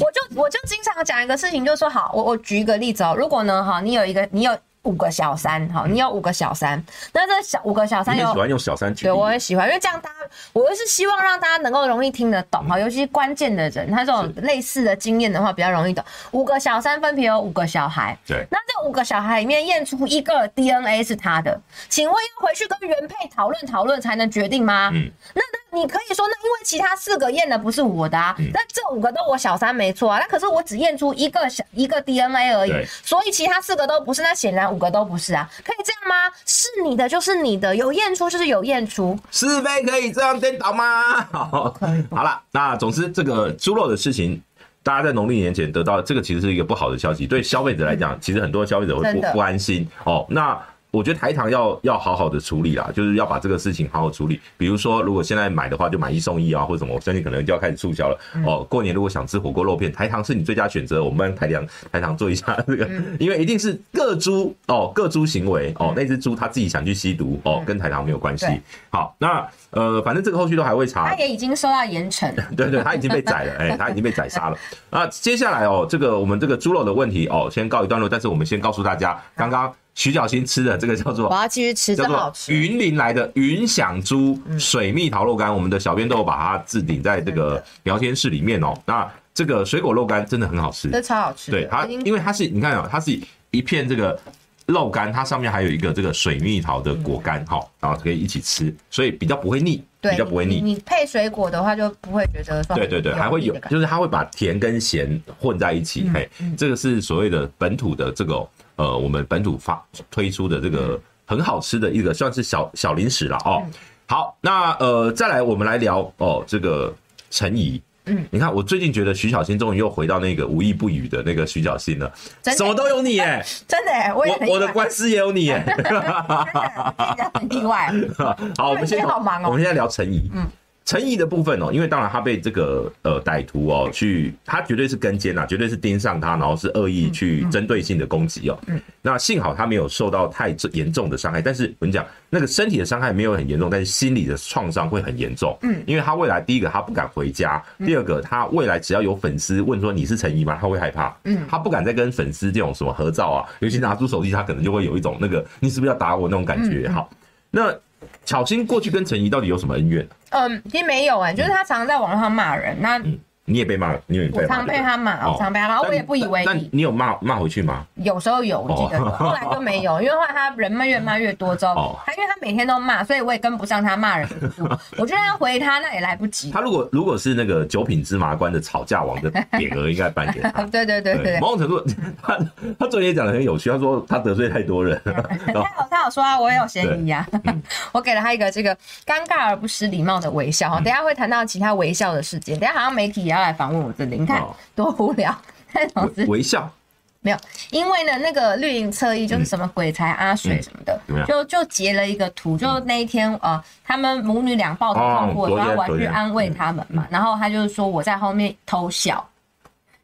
我就我就经常讲一个事情，就是说，好，我我举一个例子哦，如果呢，哈，你有一个，你有。五个小三，好，你有五个小三，那这小五个小三有，你喜欢用小三举例？对，我也喜欢，因为这样大家，我就是希望让大家能够容易听得懂，哈，尤其是关键的人，他这种类似的经验的话比较容易懂。五个小三分别有五个小孩，对，那这五个小孩里面验出一个 DNA 是他的，请问要回去跟原配讨论讨论才能决定吗？嗯，那那你可以说，那因为其他四个验的不是我的啊，那这五个都我小三没错啊，那可是我只验出一个小一个 DNA 而已，所以其他四个都不是，那显然五个都不是啊。可以这样吗？是你的就是你的，有验出就是有验出，是非可以这样颠倒吗？好，好了，那总之这个猪肉的事情，大家在农历年前得到这个其实是一个不好的消息，对消费者来讲，其实很多消费者会不不安心哦。那。我觉得台糖要要好好的处理啦，就是要把这个事情好好处理。比如说，如果现在买的话，就买一送一啊，或者什么，我相信可能就要开始促销了。哦，过年如果想吃火锅肉片，台糖是你最佳选择。我们帮台糖台糖做一下这个，因为一定是各猪哦，各猪行为哦，那只猪它自己想去吸毒哦，跟台糖没有关系。好，那呃，反正这个后续都还会查。他也已经受到严惩。对 对，他已经被宰了，哎，他已经被宰杀了。那接下来哦，这个我们这个猪肉的问题哦，先告一段落。但是我们先告诉大家，刚刚。徐小新吃的这个叫做，我要继续吃，真好吃。云林来的云享猪水蜜桃肉干，我们的小编都有把它置顶在这个聊天室里面哦。那这个水果肉干真的很好吃，这超好吃。对它，因为它是你看哦，它是一片这个肉干，它上面还有一个这个水蜜桃的果干哈，然后可以一起吃，所以比较不会腻，比较不会腻。你配水果的话就不会觉得，对对对，还会有，就是它会把甜跟咸混在一起，嘿，这个是所谓的本土的这个。呃，我们本土发推出的这个很好吃的一个算是小小零食了哦。好，那呃，再来我们来聊哦，这个陈怡。嗯，你看我最近觉得徐小新终于又回到那个无意不语的那个徐小新了，什么都有你哎，真的，我我的官司也有你哎，很意外。好，我们先好忙哦，我们现在聊陈怡。嗯。陈沂的部分哦，因为当然他被这个呃歹徒哦去，他绝对是跟监呐，绝对是盯上他，然后是恶意去针对性的攻击哦。嗯，那幸好他没有受到太严重的伤害，但是我跟你讲，那个身体的伤害没有很严重，但是心理的创伤会很严重。嗯，因为他未来第一个他不敢回家，第二个他未来只要有粉丝问说你是陈沂吗？他会害怕。嗯，他不敢再跟粉丝这种什么合照啊，尤其拿出手机，他可能就会有一种那个你是不是要打我那种感觉。好，那。巧心过去跟陈怡到底有什么恩怨？嗯，其实没有哎、欸，就是他常常在网络上骂人。那、嗯你也被骂了，你也被骂。我常被他骂，我常被他骂，我也不以为意。但你有骂骂回去吗？有时候有，我记得有。后来就没有，因为后来他人骂越骂越多之后，他因为他每天都骂，所以我也跟不上他骂人的速度。我觉得要回他，那也来不及。他如果如果是那个九品芝麻官的吵架王的匾额，应该颁给他。对对对对，某种程度，他他昨天也讲的很有趣，他说他得罪太多人。他有他有说啊，我也有嫌疑啊。我给了他一个这个尴尬而不失礼貌的微笑。等下会谈到其他微笑的事件。等下好像媒体也要来访问我这里。你 看多无聊，但同时微笑。没有，因为呢，那个绿营侧翼就是什么鬼才阿水什么的，就就截了一个图，就那一天呃，他们母女俩抱头痛哭，然后我去安慰他们嘛，然后他就是说我在后面偷笑，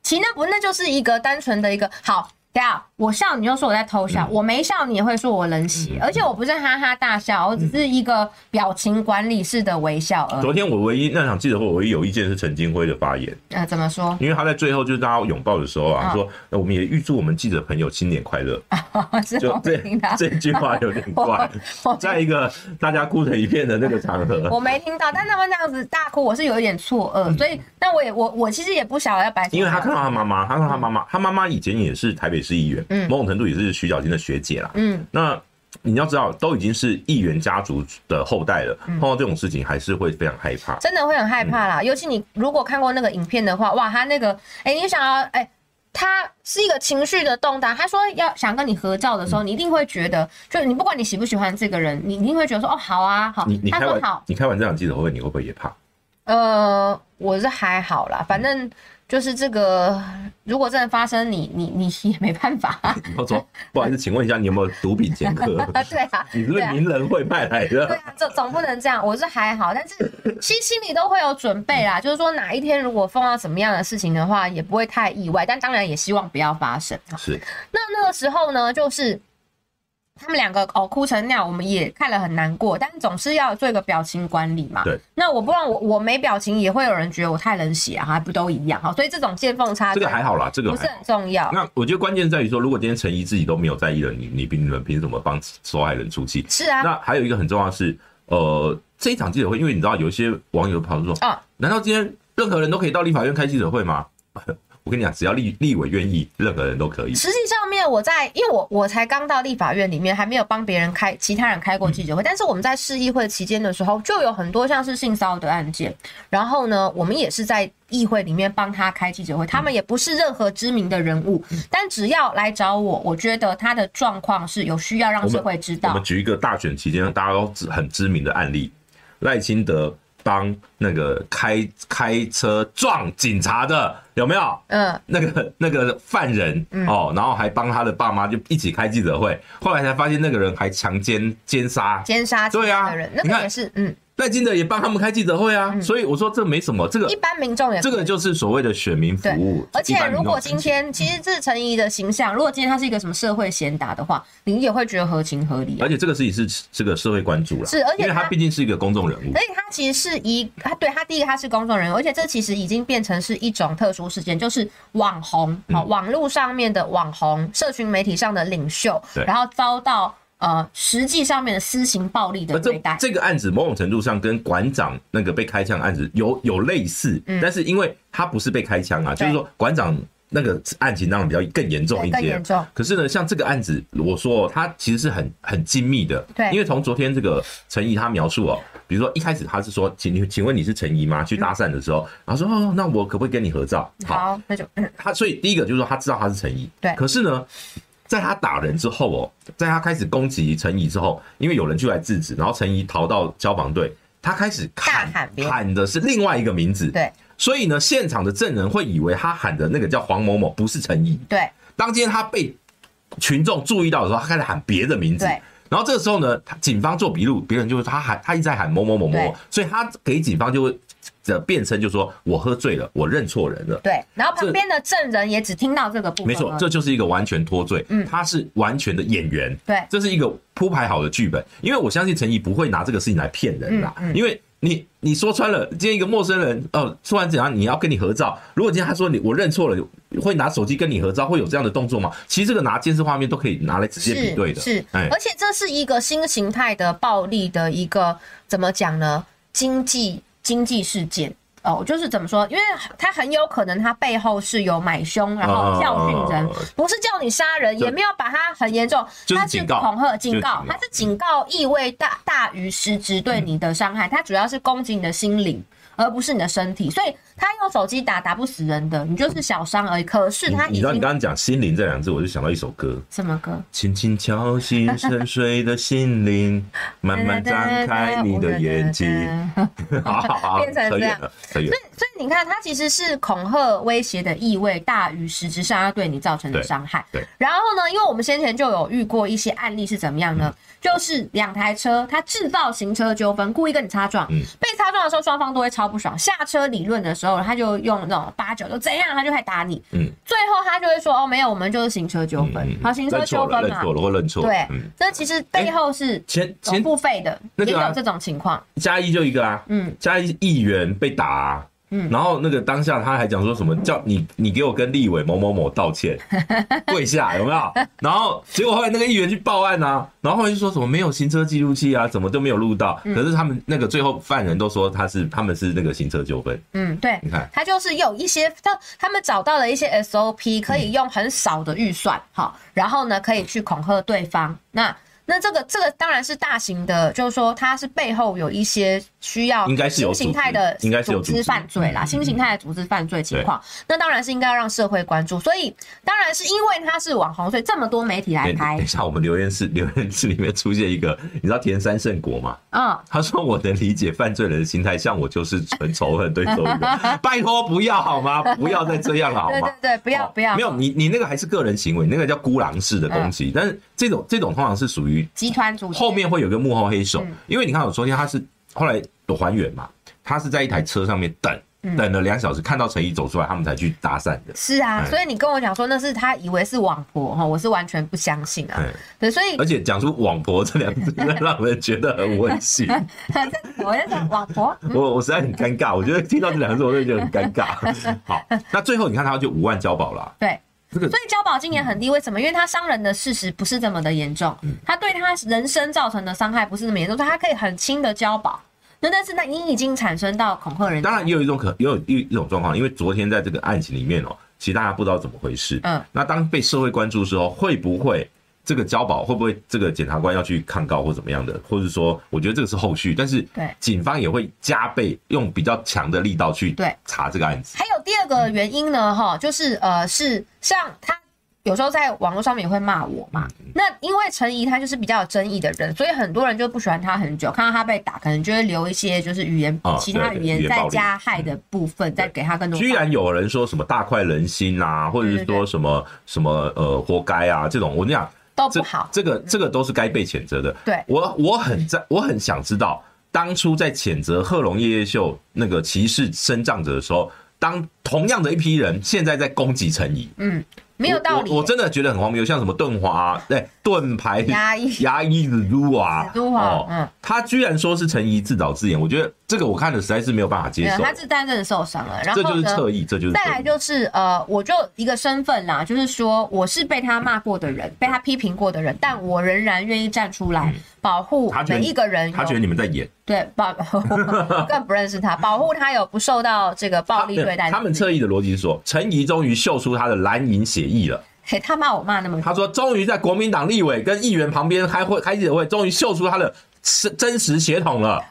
其实那不那就是一个单纯的一个好。对啊，我笑你就说我在偷笑，嗯、我没笑你也会说我冷血，嗯、而且我不是哈哈大笑，我只是一个表情管理式的微笑而已。昨天我唯一那场记者会，我唯一有意见是陈金辉的发言。呃，怎么说？因为他在最后就是大家拥抱的时候啊，哦、说那我们也预祝我们记者朋友新年快乐。就这这句话有点怪，在一个大家哭成一片的那个场合，我没听到，但他们这样子大哭，我是有一点错愕，嗯、所以那我也我我其实也不晓得要白。因为他看到他妈妈，他看到他妈妈，他妈妈以前也是台北市议员，嗯。某种程度也是徐小新的学姐啦。嗯，那你要知道，都已经是议员家族的后代了，碰到这种事情还是会非常害怕，真的会很害怕啦。尤其你如果看过那个影片的话，哇，他那个，哎，你想要，哎，他是一个情绪的动荡。他说要想跟你合照的时候，你一定会觉得，就是你不管你喜不喜欢这个人，你一定会觉得说，哦，好啊，好。你你开完好，你开完这场记者会，你会不会也怕？呃，我是还好啦，反正。就是这个，如果真的发生你，你你你也没办法。我说，不好意思，请问一下，你有没有毒品前科？对啊，你是名人会派来的？对啊，总总不能这样。我是还好，但是其实心里都会有准备啦。就是说，哪一天如果碰到什么样的事情的话，也不会太意外。但当然也希望不要发生。是。那那个时候呢，就是。他们两个哦哭成那样，我们也看了很难过，但总是要做一个表情管理嘛。对。那我不然我我没表情，也会有人觉得我太冷血啊，还不都一样哈？所以这种见缝插针，这个还好啦，这个不是很重要。那我觉得关键在于说，如果今天陈怡自己都没有在意了，你你凭你们凭什么帮受害人出气？是啊。那还有一个很重要的是，呃，这一场记者会，因为你知道有一些网友跑出说啊，难道今天任何人都可以到立法院开记者会吗？我跟你讲，只要立立委愿意，任何人都可以。实际上面，我在因为我我才刚到立法院里面，还没有帮别人开其他人开过记者会。嗯、但是我们在市议会期间的时候，就有很多像是性骚扰的案件。然后呢，我们也是在议会里面帮他开记者会。他们也不是任何知名的人物，嗯、但只要来找我，我觉得他的状况是有需要让社会知道。我们，我们举一个大选期间大家都很知名的案例：赖清德。帮那个开开车撞警察的有没有？嗯，那个那个犯人哦，然后还帮他的爸妈就一起开记者会，后来才发现那个人还强奸奸杀奸杀对啊，那个也是嗯。赖金德也帮他们开记者会啊，所以我说这没什么，这个一般民众也这个就是所谓的选民服务。而且如果今天其实这是陈怡的形象，如果今天他是一个什么社会贤达的话，你也会觉得合情合理。而且这个事情是这个社会关注了，是而且因为他毕竟是一个公众人物，而且他其实是一他对他第一个他是公众人物，而且这其实已经变成是一种特殊事件，就是网红好，网络上面的网红，社群媒体上的领袖，然后遭到。呃，实际上面的私刑暴力的对待，这个案子某种程度上跟馆长那个被开枪案子有有类似，嗯，但是因为他不是被开枪啊，就是说馆长那个案情当然比较更严重一些，更严重。可是呢，像这个案子，我说他其实是很很精密的，对，因为从昨天这个陈怡他描述哦，比如说一开始他是说，请你请问你是陈怡吗？去搭讪的时候，然后说哦，那我可不可以跟你合照？好，那就他所以第一个就是说他知道他是陈怡，对，可是呢。在他打人之后哦，在他开始攻击陈怡之后，因为有人就来制止，然后陈怡逃到消防队，他开始喊喊的是另外一个名字，对，所以呢，现场的证人会以为他喊的那个叫黄某某不是陈怡，对。当今天他被群众注意到的时候，他开始喊别的名字，对。然后这个时候呢，他警方做笔录，别人就会他喊他一直在喊某某某某某，所以他给警方就会。的辩称就是说我喝醉了，我认错人了。对，然后旁边的证人也只听到这个部分。没错，这就是一个完全脱罪。嗯，他是完全的演员。对，这是一个铺排好的剧本。因为我相信陈怡不会拿这个事情来骗人啦。嗯，因为你你说穿了，今天一个陌生人哦，突然怎样，你要跟你合照。如果今天他说你我认错了，会拿手机跟你合照，会有这样的动作吗？其实这个拿监视画面都可以拿来直接比对的。是，而且这是一个新形态的暴力的一个怎么讲呢？经济经济事件。哦，就是怎么说？因为他很有可能他背后是有买凶，然后教训人，不是叫你杀人，也没有把他很严重，他是恐吓、警告，他是警告意味大大于实质对你的伤害，他主要是攻击你的心灵。而不是你的身体，所以他用手机打打不死人的，你就是小伤而已。可是他，你知道你刚刚讲“心灵”这两个字，我就想到一首歌，什么歌？轻轻敲醒沉睡的心灵，慢慢张开你的眼睛。好好好，变成这样，所以所以你看，他其实是恐吓、威胁的意味大于实质上要对你造成的伤害。对。然后呢，因为我们先前就有遇过一些案例是怎么样呢？就是两台车，他制造行车纠纷，故意跟你擦撞。被擦撞的时候，双方都会超不爽。下车理论的时候，他就用那种八九，就怎样，他就会打你。嗯，最后他就会说：“哦，没有，我们就是行车纠纷。”好，行车纠纷嘛，认错了或认错。对，这其实背后是前前付费的，也有这种情况。加一就一个啊，嗯，加一议员被打。嗯，然后那个当下他还讲说什么叫你你给我跟立委某某某道歉，跪下有没有？然后结果后来那个议员去报案啊，然后后来就说什么没有行车记录器啊，怎么都没有录到。可是他们那个最后犯人都说他是他们是那个行车纠纷。嗯，对，你看他就是有一些他他们找到了一些 SOP，可以用很少的预算，好，然后呢可以去恐吓对方。那那这个这个当然是大型的，就是说他是背后有一些需要应该是有新形态的应该是有组织犯罪啦，新形态的组织犯罪情况，那当然是应该要让社会关注。所以当然是因为他是网红，所以这么多媒体来拍。等一下，我们留言室 留言室里面出现一个，你知道田三圣国吗？嗯，他说我能理解犯罪人的心态，像我就是纯仇恨对周瑜，拜托不要好吗？不要再这样了好吗？对对对，不要不要。没有你你那个还是个人行为，那个叫孤狼式的攻击，但是这种这种通常是属于集团组织，后面会有个幕后黑手，因为你看我昨天他是。后来有还原嘛？他是在一台车上面等，嗯、等了两小时，看到陈怡走出来，他们才去搭讪的。是啊，所以你跟我讲说那是他以为是网婆哈，我是完全不相信啊。对，所以而且讲出“网婆”这两个字，让人觉得很温馨。我在讲网婆，我我实在很尴尬。我觉得听到这两个字，我就觉得很尴尬。好，那最后你看他就五万交保了。对，这个所以交保金也很低，为什么？因为他伤人的事实不是这么的严重，他对他人身造成的伤害不是那么严重，所以他可以很轻的交保。那但是那你已经产生到恐吓人，当然也有一种可，也有一一种状况，因为昨天在这个案情里面哦，其实大家不知道怎么回事。嗯，那当被社会关注的时候，会不会这个交保，会不会这个检察官要去抗告或怎么样的，或者说，我觉得这个是后续，但是对警方也会加倍用比较强的力道去对查这个案子。还有第二个原因呢，哈，就是呃，是像他。有时候在网络上面也会骂我嘛，那因为陈怡他就是比较有争议的人，所以很多人就不喜欢他很久，看到他被打，可能就会留一些就是语言、其他语言再加害的部分，再给他更多。居然有人说什么大快人心啊，或者是说什么什么呃活该啊这种，我跟你讲都不好，这个这个都是该被谴责的。对，我我很在，我很想知道当初在谴责贺龙夜夜秀那个歧视身障者的时候，当同样的一批人现在在攻击陈怡，嗯。没有道理，我真的觉得很荒谬，像什么盾华对盾牌牙医 牙医子都华，子都华，嗯，他居然说是陈怡自导自演，我觉得这个我看的实在是没有办法接受。他是真的受伤了，然后这就是侧翼，这就是再来就是呃，我就一个身份啦，就是说我是被他骂过的人，被他批评过的人，但我仍然愿意站出来保护每一个人。他觉得你们在演，对，保 我更不认识他，保护他有不受到这个暴力对待。他们侧翼的逻辑是说，陈沂终于秀出他的蓝营血意了。嘿，他骂我骂那么，他说终于在国民党立委跟议员旁边开会开记者会，终于秀出他的真真实血统了。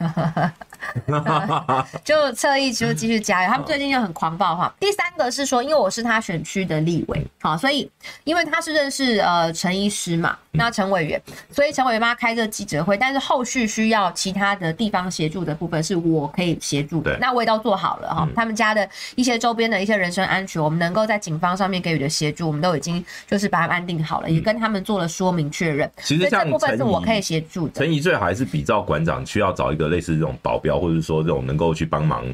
就侧翼就继续加油，他们最近就很狂暴哈。第三个是说，因为我是他选区的立委，好，所以因为他是认识呃陈医师嘛，那陈委员，所以陈委员帮他开这个记者会，但是后续需要其他的地方协助的部分是我可以协助的，那我也都做好了哈。他们家的一些周边的一些人身安全，我们能够在警方上面给予的协助，我们都已经就是把它安定好了，也跟他们做了说明确认。其实这部分是我可以协助的。陈怡最好还是比照馆长，需要找一个类似这种保镖。或者说这种能够去帮忙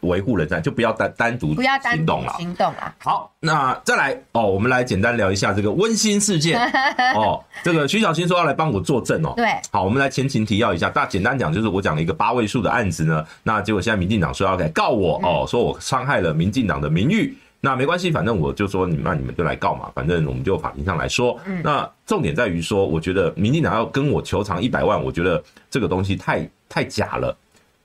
维护人身，就不要单单独不要单独行动了。好，那再来哦，我们来简单聊一下这个温馨事件 哦。这个徐小新说要来帮我作证哦。对，好，我们来前情提要一下。大简单讲就是我讲了一个八位数的案子呢，那结果现在民进党说要来告我哦，说我伤害了民进党的名誉。那没关系，反正我就说你们，那你们就来告嘛，反正我们就法庭上来说。嗯那重点在于说，我觉得民进党要跟我求偿一百万，我觉得这个东西太太假了。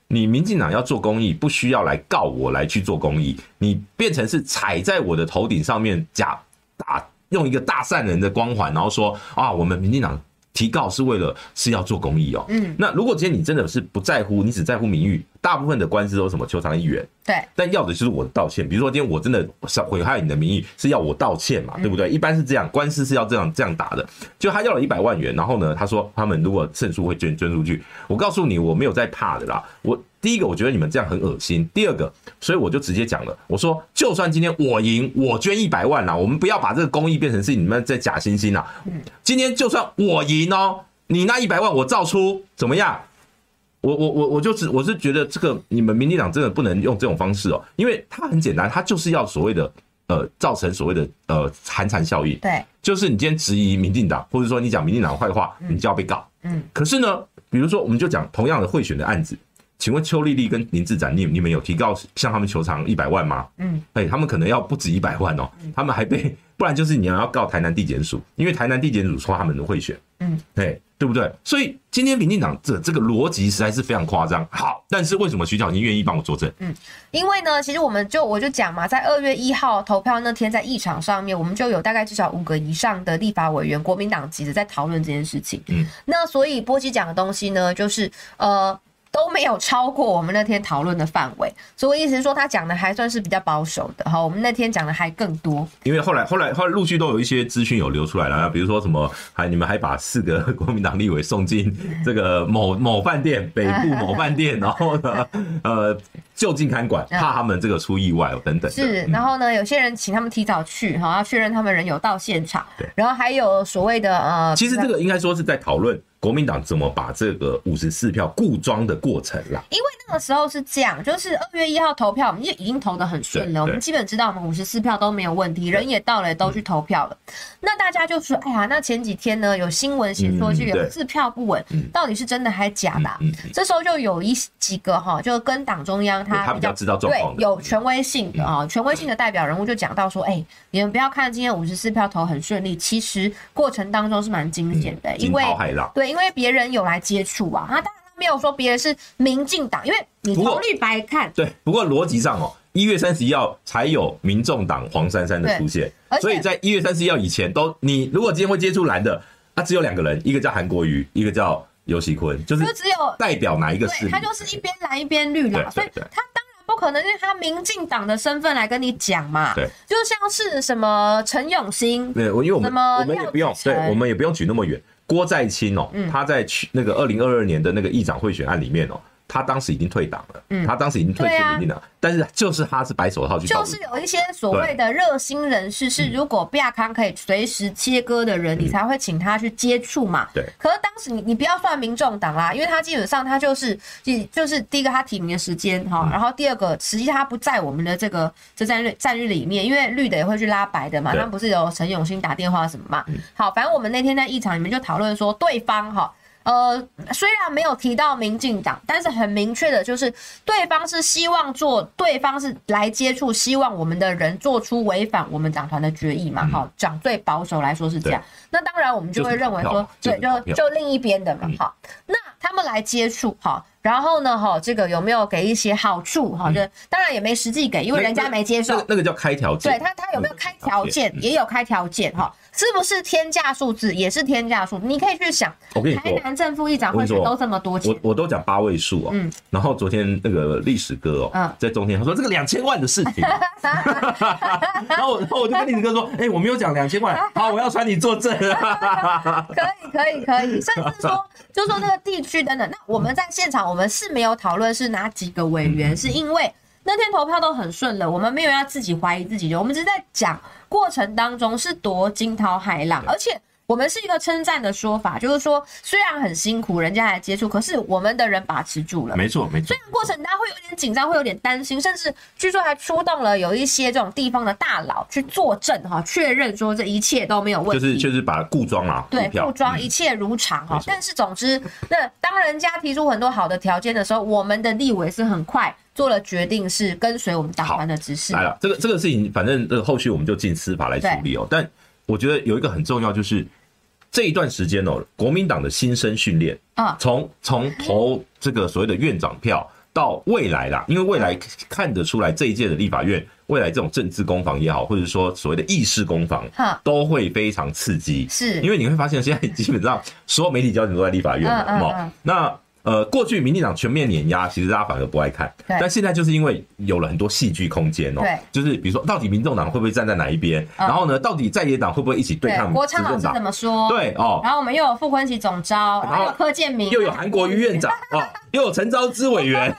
你民进党要做公益，不需要来告我来去做公益，你变成是踩在我的头顶上面假打，用一个大善人的光环，然后说啊，我们民进党提告是为了是要做公益哦。嗯，那如果今天你真的是不在乎，你只在乎名誉，大部分的官司都是什么求偿一元。对，但要的就是我的道歉。比如说今天我真的毁害你的名誉，是要我道歉嘛，对不对？一般是这样，官司是要这样这样打的。就他要了一百万元，然后呢，他说他们如果胜诉会捐捐出去。我告诉你，我没有在怕的啦。我第一个，我觉得你们这样很恶心。第二个，所以我就直接讲了，我说就算今天我赢，我捐一百万啦，我们不要把这个公益变成是你们在假惺惺啦。今天就算我赢哦，你那一百万我照出，怎么样？我我我我就是我是觉得这个你们民进党真的不能用这种方式哦，因为它很简单，它就是要所谓的呃造成所谓的呃寒蝉效应。对，就是你今天质疑民进党，或者说你讲民进党坏话，你就要被告。嗯，可是呢，比如说我们就讲同样的贿选的案子，请问邱丽丽跟林志展，你你们有提告向他们求偿一百万吗？嗯，哎，他们可能要不止一百万哦，他们还被，不然就是你要要告台南地检署，因为台南地检署说他们的贿选。嗯，对。对不对？所以今天民进党这这个逻辑实在是非常夸张。好，但是为什么徐巧芯愿意帮我作证？嗯，因为呢，其实我们就我就讲嘛，在二月一号投票那天，在议场上面，我们就有大概至少五个以上的立法委员，国民党籍的在讨论这件事情。嗯，那所以波基讲的东西呢，就是呃。都没有超过我们那天讨论的范围，所以我意思是说，他讲的还算是比较保守的哈。我们那天讲的还更多，因为后来后来后来陆续都有一些资讯有流出来了，比如说什么，还你们还把四个国民党立委送进这个某某饭店，北部某饭店，然后呢，呃，就近看管，怕他们这个出意外哦等等。是，然后呢，有些人请他们提早去哈，要确认他们人有到现场。对，然后还有所谓的呃，其实这个应该说是在讨论。国民党怎么把这个五十四票固装的过程啦？因为那个时候是这样，就是二月一号投票，我们就已经投的很顺了，我们基本知道我们五十四票都没有问题，人也到了，也都去投票了。那大家就说，哎呀，那前几天呢，有新闻写说这个四票不稳，到底是真的还是假的？这时候就有一几个哈，就跟党中央他比较知道状况，对，有权威性的啊，权威性的代表人物就讲到说，哎，你们不要看今天五十四票投很顺利，其实过程当中是蛮惊险的，因为对。因为别人有来接触啊，他当然没有说别人是民进党，因为你投绿白看。对，不过逻辑上哦，一月三十一号才有民众党黄珊珊的出现，所以在一月三十一号以前都，你如果今天会接触蓝的，他只有两个人，一个叫韩国瑜，一个叫尤喜坤，就是只有代表哪一个是，他就是一边蓝一边绿啦，所以他当然不可能用他民进党的身份来跟你讲嘛，对，就像是什么陈永新，对，因为我们我们也不用，对，我们也不用举那么远。郭在清哦，他在去那个二零二二年的那个议长贿选案里面哦。他当时已经退党了，嗯，他当时已经退出民进党，但是就是他是白手套去，就是有一些所谓的热心人士，是如果亚康可以随时切割的人，你才会请他去接触嘛，对。可是当时你你不要算民众党啦，因为他基本上他就是，就是第一个他提名的时间哈，然后第二个实际他不在我们的这个这战略战略里面，因为绿的也会去拉白的嘛，他不是有陈永新打电话什么嘛，好，反正我们那天在议场里面就讨论说对方哈。呃，虽然没有提到民进党，但是很明确的就是，对方是希望做，对方是来接触，希望我们的人做出违反我们党团的决议嘛。好，讲最保守来说是这样。那当然，我们就会认为说，对，就就另一边的嘛。好，那他们来接触，哈。然后呢，哈，这个有没有给一些好处？哈，就当然也没实际给，因为人家没接受。那个叫开条件。对他，他有没有开条件？也有开条件，哈，是不是天价数字？也是天价数。你可以去想，我跟你说，台南正副议长会选都这么多钱，我我都讲八位数哦。嗯。然后昨天那个历史哥哦，在中天他说这个两千万的事情，然后然后我就跟历史哥说，哎，我没有讲两千万，好，我要传你作证。可以可以可以，甚至说，就说那个地区等等，那我们在现场。我们是没有讨论是哪几个委员，是因为那天投票都很顺了，我们没有要自己怀疑自己的，我们只是在讲过程当中是多惊涛骇浪，而且。我们是一个称赞的说法，就是说虽然很辛苦，人家来接触，可是我们的人把持住了。没错，没错。虽然过程大家会有点紧张，会有点担心，甚至据说还出动了有一些这种地方的大佬去作证哈，确认说这一切都没有问题。就是就是把固装啊，对，固装一切如常哈。但是总之，那当人家提出很多好的条件的时候，我们的立委是很快做了决定，是跟随我们党团的指示。来了，这个这个事情，反正这个后续我们就进司法来处理哦。但我觉得有一个很重要就是。这一段时间哦，国民党的新生训练啊，从从投这个所谓的院长票到未来啦，因为未来看得出来这一届的立法院未来这种政治攻防也好，或者说所谓的议事攻防，都会非常刺激。是，因为你会发现现在基本上所有媒体焦点都在立法院嘛，那。呃，过去民进党全面碾压，其实大家反而不爱看。但现在就是因为有了很多戏剧空间哦。对。就是比如说，到底民众党会不会站在哪一边？然后呢，到底在野党会不会一起对抗？国昌老师怎么说？对哦。然后我们又有傅昆萁总招，然后柯建铭，又有韩国瑜院长哦，又有陈昭之委员，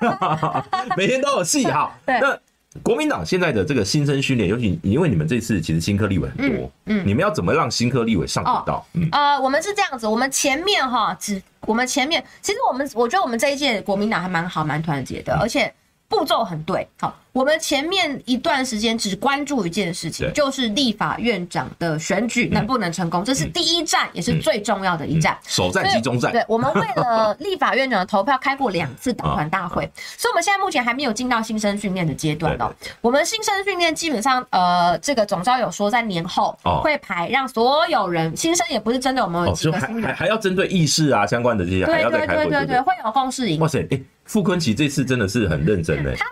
每天都有戏哈。对。那国民党现在的这个新生训练，尤其因为你们这次其实新科立委很多，嗯，你们要怎么让新科立委上轨道？嗯。呃，我们是这样子，我们前面哈只。我们前面其实我们，我觉得我们这一届国民党还蛮好，蛮团结的，而且步骤很对，好。我们前面一段时间只关注一件事情，就是立法院长的选举能不能成功，这是第一站，也是最重要的一站，首战集中战。对，我们为了立法院长的投票开过两次党团大会，所以我们现在目前还没有进到新生训练的阶段哦。我们新生训练基本上，呃，这个总招有说在年后会排，让所有人新生也不是针对我们几个新人，还还要针对议事啊相关的这些，还要再开会，对对？对，会有共识营。哇塞，哎，傅坤奇这次真的是很认真呢。他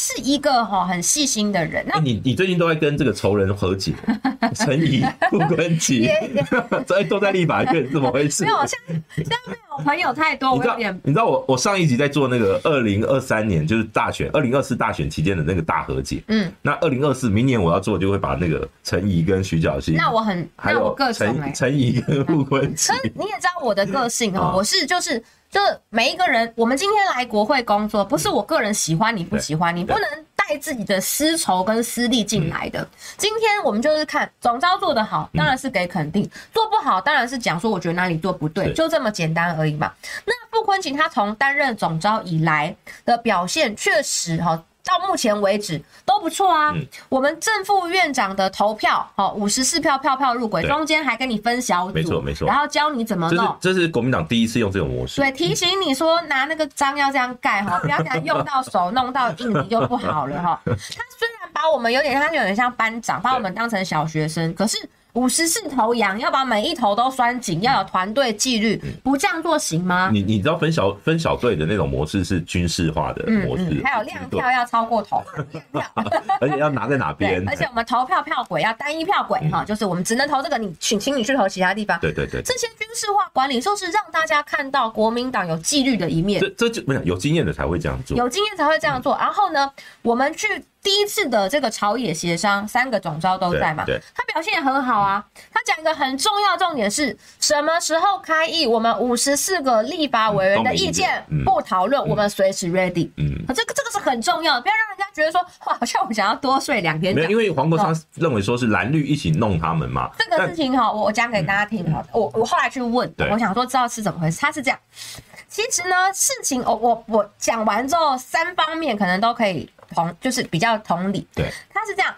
是一个哈很细心的人。那你你最近都在跟这个仇人和解，陈怡、傅崐萁，在都在立法院，怎么回事？没有，现在现在没有，我朋友太多，我有点你知道我我上一集在做那个二零二三年就是大选，二零二四大选期间的那个大和解。嗯，那二零二四明年我要做，就会把那个陈怡跟徐小新，那我很，那我各种哎，陈怡跟傅崐萁。你也知道我的个性哦，我是就是。就是每一个人，我们今天来国会工作，不是我个人喜欢你不喜欢你，不能带自己的私仇跟私利进来的。今天我们就是看总召做得好，当然是给肯定；做不好，当然是讲说我觉得哪里做不对，就这么简单而已嘛。那傅昆琴他从担任总召以来的表现，确实哈。到目前为止都不错啊。嗯、我们正副院长的投票，哦，五十四票票票入轨，中间还跟你分小组，没错没错，然后教你怎么弄。这是国民党第一次用这种模式。对，提醒你说拿那个章要这样盖哈，不要这样用到手弄到印泥就不好了哈。他虽然把我们有点，他有点像班长，把我们当成小学生，可是。五十四头羊，要把每一头都拴紧，要有团队纪律，不这样做行吗？你你知道分小分小队的那种模式是军事化的模式，嗯嗯、还有亮票要超过头，而且要拿在哪边？而且我们投票票轨要单一票轨哈，就是我们只能投这个，你请请你去投其他地方。对对对，这些军事化管理就是让大家看到国民党有纪律的一面。这这就没有有经验的才会这样做，有经验才会这样做。然后呢，我们去。第一次的这个朝野协商，三个总召都在嘛？对，他表现也很好啊。他讲一个很重要重点是什么时候开议？我们五十四个立法委员的意见不讨论，我们随时 ready。嗯，这个这个是很重要的，不要让人家觉得说哇，好像我们想要多睡两天。没有，因为黄国昌认为说是蓝绿一起弄他们嘛。这个事情哈，我讲给大家听哈。我我后来去问，我想说知道是怎么回事。他是这样，其实呢，事情我我我讲完之后，三方面可能都可以。同就是比较同理，对，他是这样，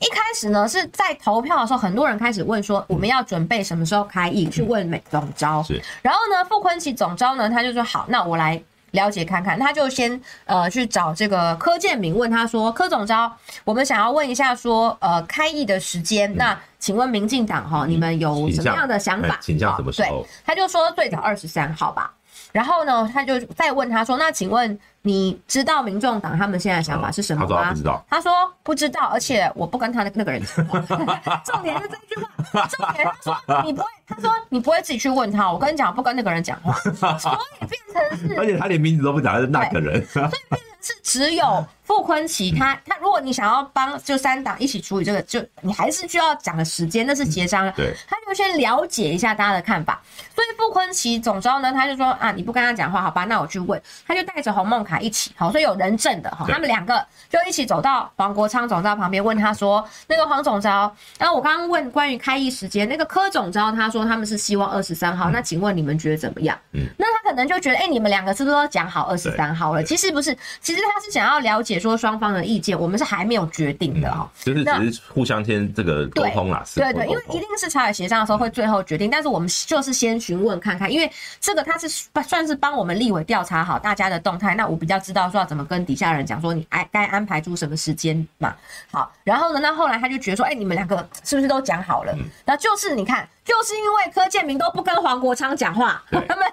一开始呢是在投票的时候，很多人开始问说我们要准备什么时候开议，去问美总招，是，然后呢傅昆奇总招呢他就说好，那我来了解看看，他就先呃去找这个柯建明问他说柯总招，我们想要问一下说呃开议的时间，那请问民进党哈你们有什么样的想法？请教什么时候？对，他就说最早二十三号吧。然后呢，他就再问他说：“那请问你知道民众党他们现在想法是什么吗？”他说不知道。他说不知道，而且我不跟他的那个人讲话。重点是这句话，重点他说你不会，他说你不会自己去问他。我跟你讲，不跟那个人讲话，所以变成是，而且他连名字都不讲，他是那个人，所以变成是只有。傅坤奇他他，如果你想要帮就三党一起处理这个，就你还是需要讲的时间，那是协商。对，他就先了解一下大家的看法。所以傅坤奇总招呢，他就说啊，你不跟他讲话，好吧？那我去问。他就带着洪梦凯一起，好，所以有人证的哈，他们两个就一起走到黄国昌总召旁边，问他说，那个黄总招，然后我刚刚问关于开议时间，那个柯总招他说他们是希望二十三号，那请问你们觉得怎么样？嗯，那他可能就觉得，哎，你们两个是不是都讲好二十三号了？其实不是，其实他是想要了解说双方的意。意见我们是还没有决定的哈、嗯，就是只是互相先这个沟通啦，对对，因为一定是朝野协商的时候会最后决定，但是我们就是先询问看看，因为这个他是算是帮我们立委调查好大家的动态，那我比较知道说要怎么跟底下人讲说你哎该安排出什么时间嘛，好，然后呢，那后来他就觉得说，哎，你们两个是不是都讲好了？那就是你看，就是因为柯建明都不跟黄国昌讲话，他们。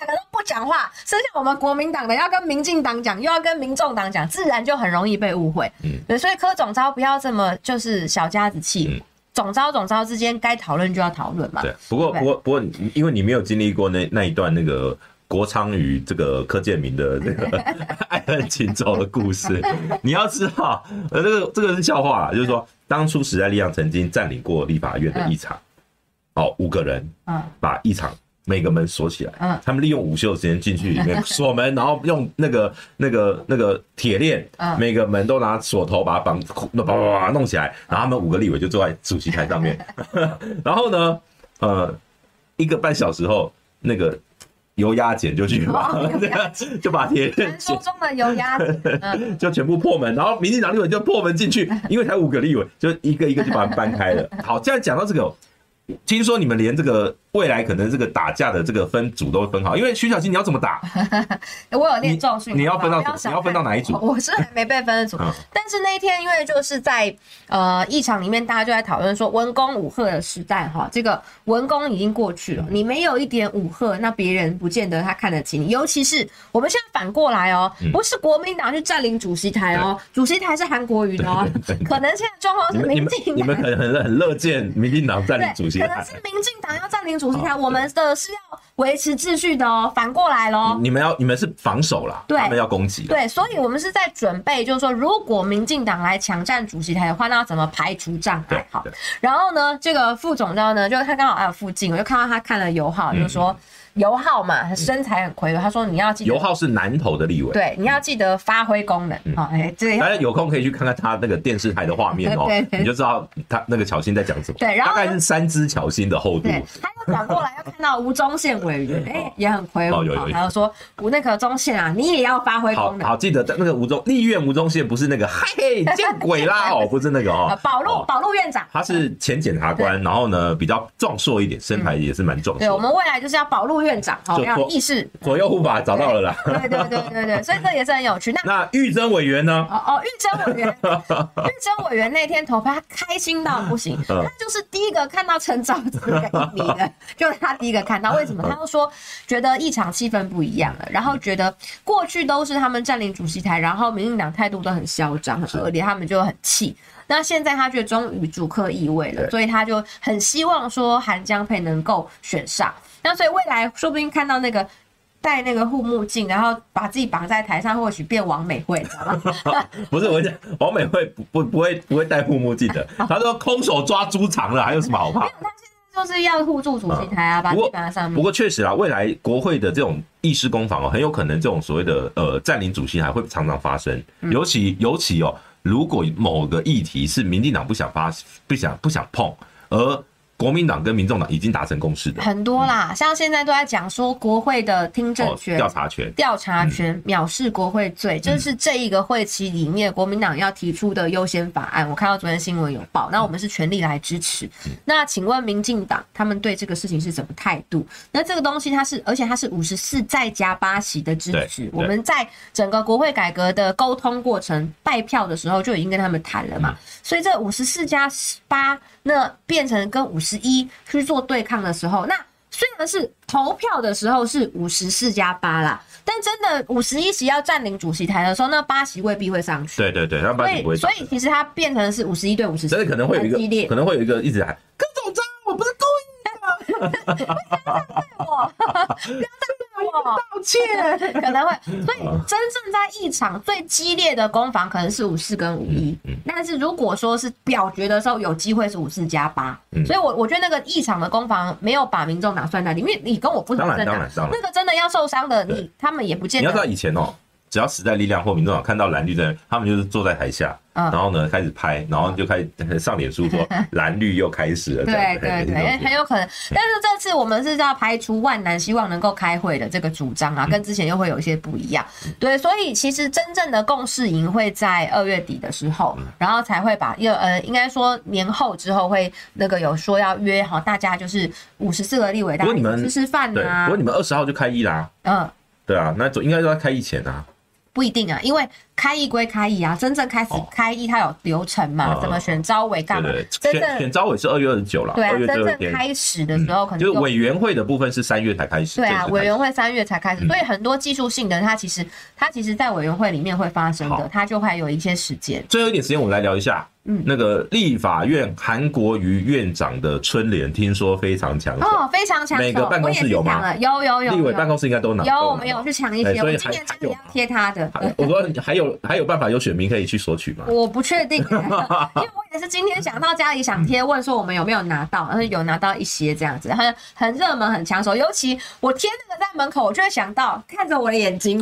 两个都不讲话，剩下我们国民党的要跟民进党讲，又要跟民众党讲，自然就很容易被误会。嗯，对，所以柯总招不要这么就是小家子气，嗯、总招总招之间该讨论就要讨论嘛。对，不过不过不过，因为你没有经历过那那一段那个国昌与这个柯建明的这个 爱恨情仇的故事，你要知道，呃，这个这个是笑话啦，就是说当初时代力量曾经占领过立法院的一场，嗯、哦，五个人，嗯，把一场。每个门锁起来，嗯，他们利用午休时间进去里面 锁门，然后用那个那个那个铁链，嗯，每个门都拿锁头把它绑，那叭叭叭弄起来，然后他们五个立委就坐在主席台上面，然后呢，呃，一个半小时后，那个油压剪就去把，就把铁链，传说中的油压剪，就全部破门，然后民进党立委就破门进去，因为才五个立委，就一个一个就把它搬开了。好，这样讲到这个。听说你们连这个未来可能这个打架的这个分组都会分好，因为徐小新你要怎么打？我有练重训，你要分到你要分到哪一组？我是还没被分的组，但是那一天因为就是在呃议场里面，大家就在讨论说文攻武赫的时代哈，这个文攻已经过去了，你没有一点武赫，那别人不见得他看得起你。尤其是我们现在反过来哦，不是国民党去占领主席台哦，主席台是韩国瑜的哦，可能现在状况是民进，你们可能很很乐见民进党占领主席。可能是民进党要占领主席台，我们的是要维持秩序的哦，反过来喽。你们要你们是防守啦，对，他们要攻击。对，所以我们是在准备，就是说，如果民进党来抢占主席台的话，那要怎么排除障碍？好，然后呢，这个副总召呢，就他刚好还有附近，我就看到他看了友好，就是说。油耗嘛，身材很魁梧。他说：“你要记得，油耗是南投的立委。对，你要记得发挥功能。啊，哎，这大家有空可以去看看他那个电视台的画面哦，你就知道他那个巧芯在讲什么。对，然后大概是三只巧芯的厚度。他又转过来，又看到吴宗宪委员，哎，也很魁梧。然后说吴那个宗宪啊，你也要发挥功能。好，记得那个吴宗立院吴宗宪不是那个嘿见鬼啦 哦，不是那个哦，保路保路院长，他是前检察官，然后呢比较壮硕一点，身材也是蛮壮。对，我们未来就是要保路院长，好。意识左右护法找到了啦，对对对对对，所以这也是很有趣。那那玉珍委员呢？哦哦，玉珍委员，玉珍委员那天投票，他开心到不行，他就是第一个看到陈昭姿跟印尼的，就是他第一个看到。为什么？他就说觉得议场气氛不一样了，然后觉得过去都是他们占领主席台，然后民进党态度都很嚣张很恶劣，他们就很气。那现在他觉得终于主客易位了，所以他就很希望说韩江配能够选上。那所以未来说不定看到那个戴那个护目镜，然后把自己绑在台上，或许变王美惠，知道吗？不是我讲，王美惠不不不会不会戴护目镜的。他说空手抓猪肠了，还有什么好怕？没有，他现在就是要护住主席台啊，把自己绑在上面。不过确实啊，未来国会的这种议事攻防哦，很有可能这种所谓的呃占领主席台会常常发生，尤其尤其哦，如果某个议题是民进党不想发不想不想碰，而国民党跟民众党已经达成共识的很多啦，像现在都在讲说国会的听证权、调查权、调查权藐视国会罪，这是这一个会期里面国民党要提出的优先法案。我看到昨天新闻有报，那我们是全力来支持。那请问民进党他们对这个事情是什么态度？那这个东西它是，而且它是五十四再加八席的支持。我们在整个国会改革的沟通过程拜票的时候就已经跟他们谈了嘛，所以这五十四加八那变成跟五十。一去做对抗的时候，那虽然是投票的时候是五十四加八啦，但真的五十一席要占领主席台的时候，那八席未必会上去。对对对，那八席不会。所以其实它变成是五十一对五十四，真的可能会有一个，可能会有一个一直喊柯总召，我不是故意的，不要再对我，不要再。道歉。可能会，所以真正在一场最激烈的攻防可能是五四跟五一，但是如果说是表决的时候，有机会是五四加八，所以我我觉得那个一场的攻防没有把民众党算在里面，因为你跟我不同政党，那个真的要受伤的，你他们也不见得。你要知道以前哦。只要时代力量或民众党看到蓝绿的人，他们就是坐在台下，然后呢开始拍，然后就开始上脸书说 蓝绿又开始了。对对对，很有可能。但是这次我们是要排除万难，希望能够开会的这个主张啊，跟之前又会有一些不一样。对，所以其实真正的共识营会在二月底的时候，然后才会把又呃，应该说年后之后会那个有说要约好大家就是五十四个立委，大家吃吃饭啊。不过你们二十号就开议啦。嗯，对啊，那总应该都在开议前啊。不一定啊，因为开议归开议啊，真正开始开议它有流程嘛，怎么选招委干嘛？真正选招委是二月二十九了，对啊，真正开始的时候可能就是委员会的部分是三月才开始。对啊，委员会三月才开始，所以很多技术性的它其实它其实在委员会里面会发生的，它就会有一些时间。最后一点时间，我们来聊一下。嗯，那个立法院韩国瑜院长的春联，听说非常抢手哦，非常抢手。每个办公室有吗？有有有，立委办公室应该都拿。有，我们有去抢一些。所以今年真的要贴他的。我说还有还有办法有选民可以去索取吗？我不确定，因为我也是今天想到家里想贴，问说我们有没有拿到，然后有拿到一些这样子，很很热门，很抢手。尤其我贴那个在门口，我就会想到看着我的眼睛，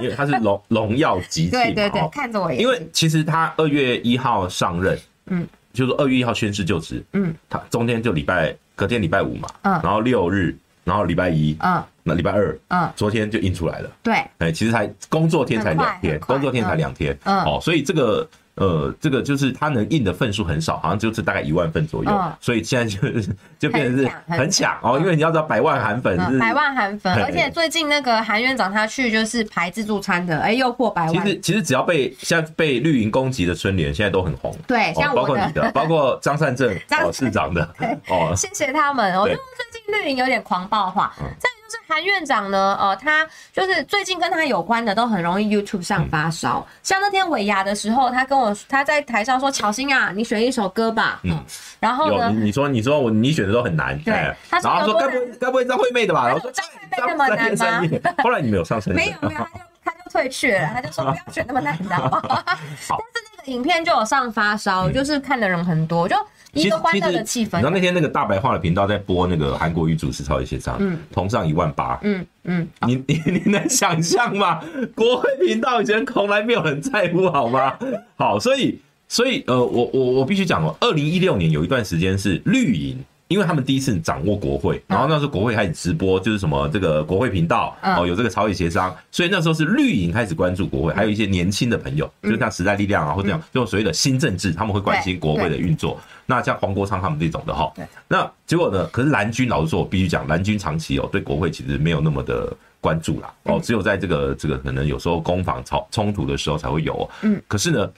因为他是 荣荣耀集庆。对对对，看着我眼睛。因为其实他二月一号上任。嗯，就是二月一号宣誓就职，嗯，他中间就礼拜隔天礼拜五嘛，嗯，然后六日，然后礼拜一，嗯，那礼拜二，嗯，昨天就印出来了，对，哎，其实才工作天才两天，工作天才两天，嗯，哦，所以这个。呃，这个就是他能印的份数很少，好像就是大概一万份左右，哦、所以现在就是 就变成是很抢哦，因为你要知道百万韩粉是，嗯、百万韩粉，而且最近那个韩院长他去就是排自助餐的，哎，又破百万。其实其实只要被现在被绿营攻击的春联，现在都很红。对，像、哦、包括你的，包括张善政 哦市长的哦，谢谢他们。我觉得最近绿营有点狂暴化，在。是韩院长呢，呃，他就是最近跟他有关的都很容易 YouTube 上发烧。嗯、像那天尾牙的时候，他跟我他在台上说：“乔欣啊，你选一首歌吧。”嗯，然后呢，你说你说我你选的都很难。对，他说：“该不会该不会张惠妹的吧？”然后说：“张惠妹那么难吗？”后来你没有上声，没有没有，他就他就退去了，他就说 不要选那么难，你知道吗？但是那个影片就有上发烧，就是看的人很多，就。一个欢乐的气氛。你知道那天那个大白话的频道在播那个韩国语主持超级现场，嗯，同上一万八，嗯嗯，你你你能想象吗？国会频道以前从来没有人在乎，好吗？好，所以所以呃，我我我必须讲哦，二零一六年有一段时间是绿营。因为他们第一次掌握国会，然后那时候国会开始直播，就是什么这个国会频道哦，有这个朝野协商，所以那时候是绿营开始关注国会，还有一些年轻的朋友，就是像时代力量啊，或者这样，这种所谓的新政治，他们会关心国会的运作。那像黄国昌他们这种的哈，那结果呢？可是蓝军老实说，我必须讲，蓝军长期哦对国会其实没有那么的关注啦，哦，只有在这个这个可能有时候攻防冲冲突的时候才会有。嗯，可是呢。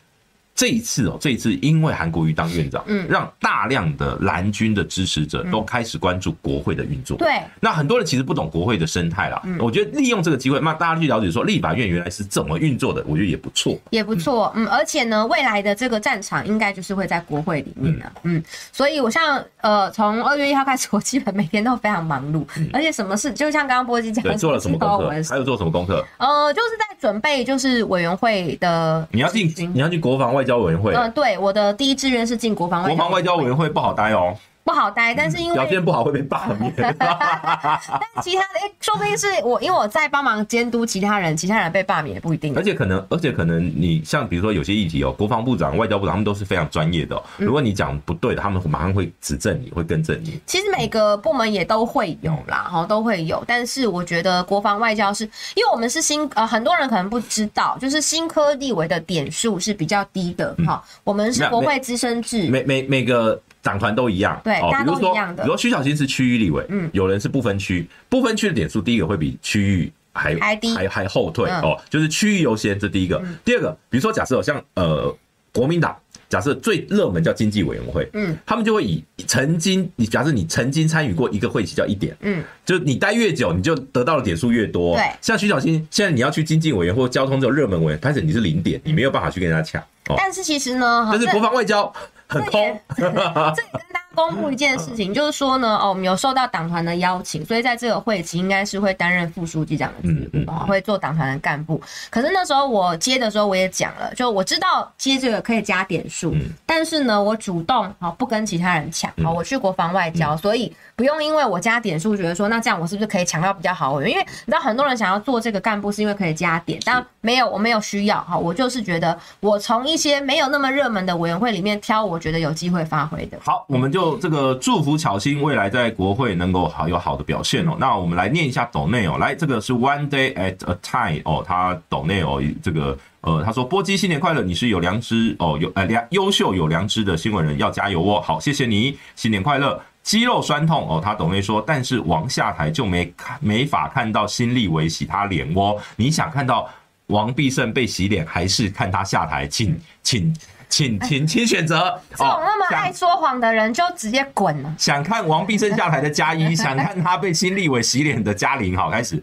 这一次哦，这一次因为韩国瑜当院长，嗯，让大量的蓝军的支持者都开始关注国会的运作。对，那很多人其实不懂国会的生态啦。嗯我觉得利用这个机会，那大家去了解说立法院原来是怎么运作的，我觉得也不错，也不错。嗯，而且呢，未来的这个战场应该就是会在国会里面的。嗯，所以我像呃，从二月一号开始，我基本每天都非常忙碌，而且什么事，就像刚刚波基讲的，做了什么功课？还有做什么功课？呃，就是在准备，就是委员会的。你要进，你要去国防外交委员会。嗯，对，我的第一志愿是进国防外交。国防外交委员会不好待哦。不好待，但是因为表现不好会被罢免。但其他的，哎，说不定是我，因为我在帮忙监督其他人，其他人被罢免也不一定。而且可能，而且可能，你像比如说有些议题哦，国防部长、外交部长他们都是非常专业的。如果你讲不对的，他们马上会指正你，会更正你。其实每个部门也都会有啦，哈，都会有。但是我觉得国防外交是因为我们是新呃，很多人可能不知道，就是新科立委的点数是比较低的哈。我们是国会资深制，每每每个。党团都一样，对，大家都一样的。比如说徐小新是区域立委，嗯，有人是不分区，不分区的点数，第一个会比区域还还低，还还后退哦，就是区域优先，这第一个。第二个，比如说假设像呃国民党，假设最热门叫经济委员会，嗯，他们就会以曾经你假设你曾经参与过一个会期叫一点，嗯，就你待越久，你就得到的点数越多。对，像徐小新现在你要去经济委员或交通这种热门委员，但是你是零点，你没有办法去跟人家抢。哦。但是其实呢，但是国防外交很空。公布一件事情，就是说呢，哦，我们有受到党团的邀请，所以在这个会期应该是会担任副书记这样的职务，会做党团的干部。可是那时候我接的时候，我也讲了，就我知道接这个可以加点数，但是呢，我主动好不跟其他人抢，好，我去国防外交，所以不用因为我加点数，觉得说那这样我是不是可以抢到比较好的？因为你知道很多人想要做这个干部，是因为可以加点，但没有，我没有需要，哈，我就是觉得我从一些没有那么热门的委员会里面挑，我觉得有机会发挥的。好，我们就。就这个祝福巧心未来在国会能够好有好的表现哦。那我们来念一下抖内哦，来这个是 One Day at a Time 哦，他抖内哦，这个呃他说波基新年快乐，你是有良知哦，有呃良优秀有良知的新闻人，要加油哦。好，谢谢你，新年快乐。肌肉酸痛哦，他抖内说，但是王下台就没看没法看到新立委洗他脸哦。你想看到王必胜被洗脸，还是看他下台？请请。请请请选择。这种那么爱说谎的人就直接滚了。想看王必胜下台的加一，想看他被新立委洗脸的加零。好，开始。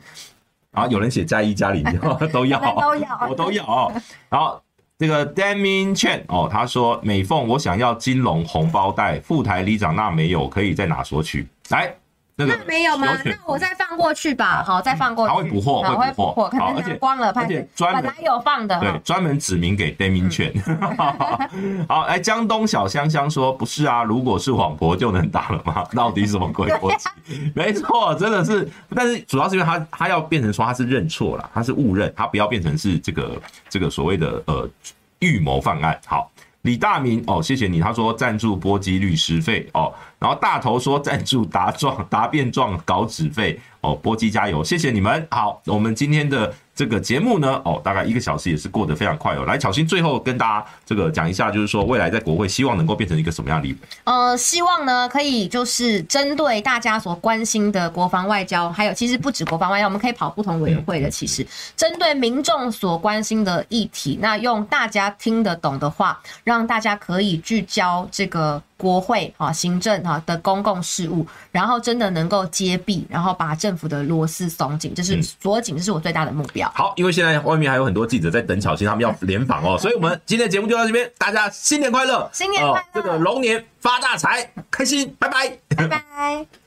然后有人写加一加零，都要都要，我都要。然后这个 Damien Chen 哦，他说美凤，我想要金龙红包袋，副台里长那没有，可以在哪索取？来。那没有吗？那我再放过去吧。好，再放过去。他会补货，会补货。可能拿光了，而且本来有放的。对，专门指名给 Damien Chen。好，哎江东小香香说：“不是啊，如果是网婆就能打了吗？到底什么鬼逻辑？” 没错，真的是。但是主要是因为他他要变成说他是认错了，他是误认，他不要变成是这个这个所谓的呃预谋犯案。好。李大明哦，谢谢你。他说赞助波及律师费哦，然后大头说赞助答状答辩状稿纸费哦，波基加油，谢谢你们。好，我们今天的。这个节目呢，哦，大概一个小时也是过得非常快哦。来，巧心最后跟大家这个讲一下，就是说未来在国会希望能够变成一个什么样的？呃，希望呢可以就是针对大家所关心的国防外交，还有其实不止国防外交，我们可以跑不同委员会的。其实针对民众所关心的议题，那用大家听得懂的话，让大家可以聚焦这个。国会啊、行政啊的公共事务，然后真的能够揭弊，然后把政府的螺丝松紧，这是锁紧，这是我最大的目标。好，因为现在外面还有很多记者在等巧芯，他们要联访哦，所以我们今天的节目就到这边，大家新年快乐，新年快乐，这个龙年发大财，开心，拜拜，拜拜。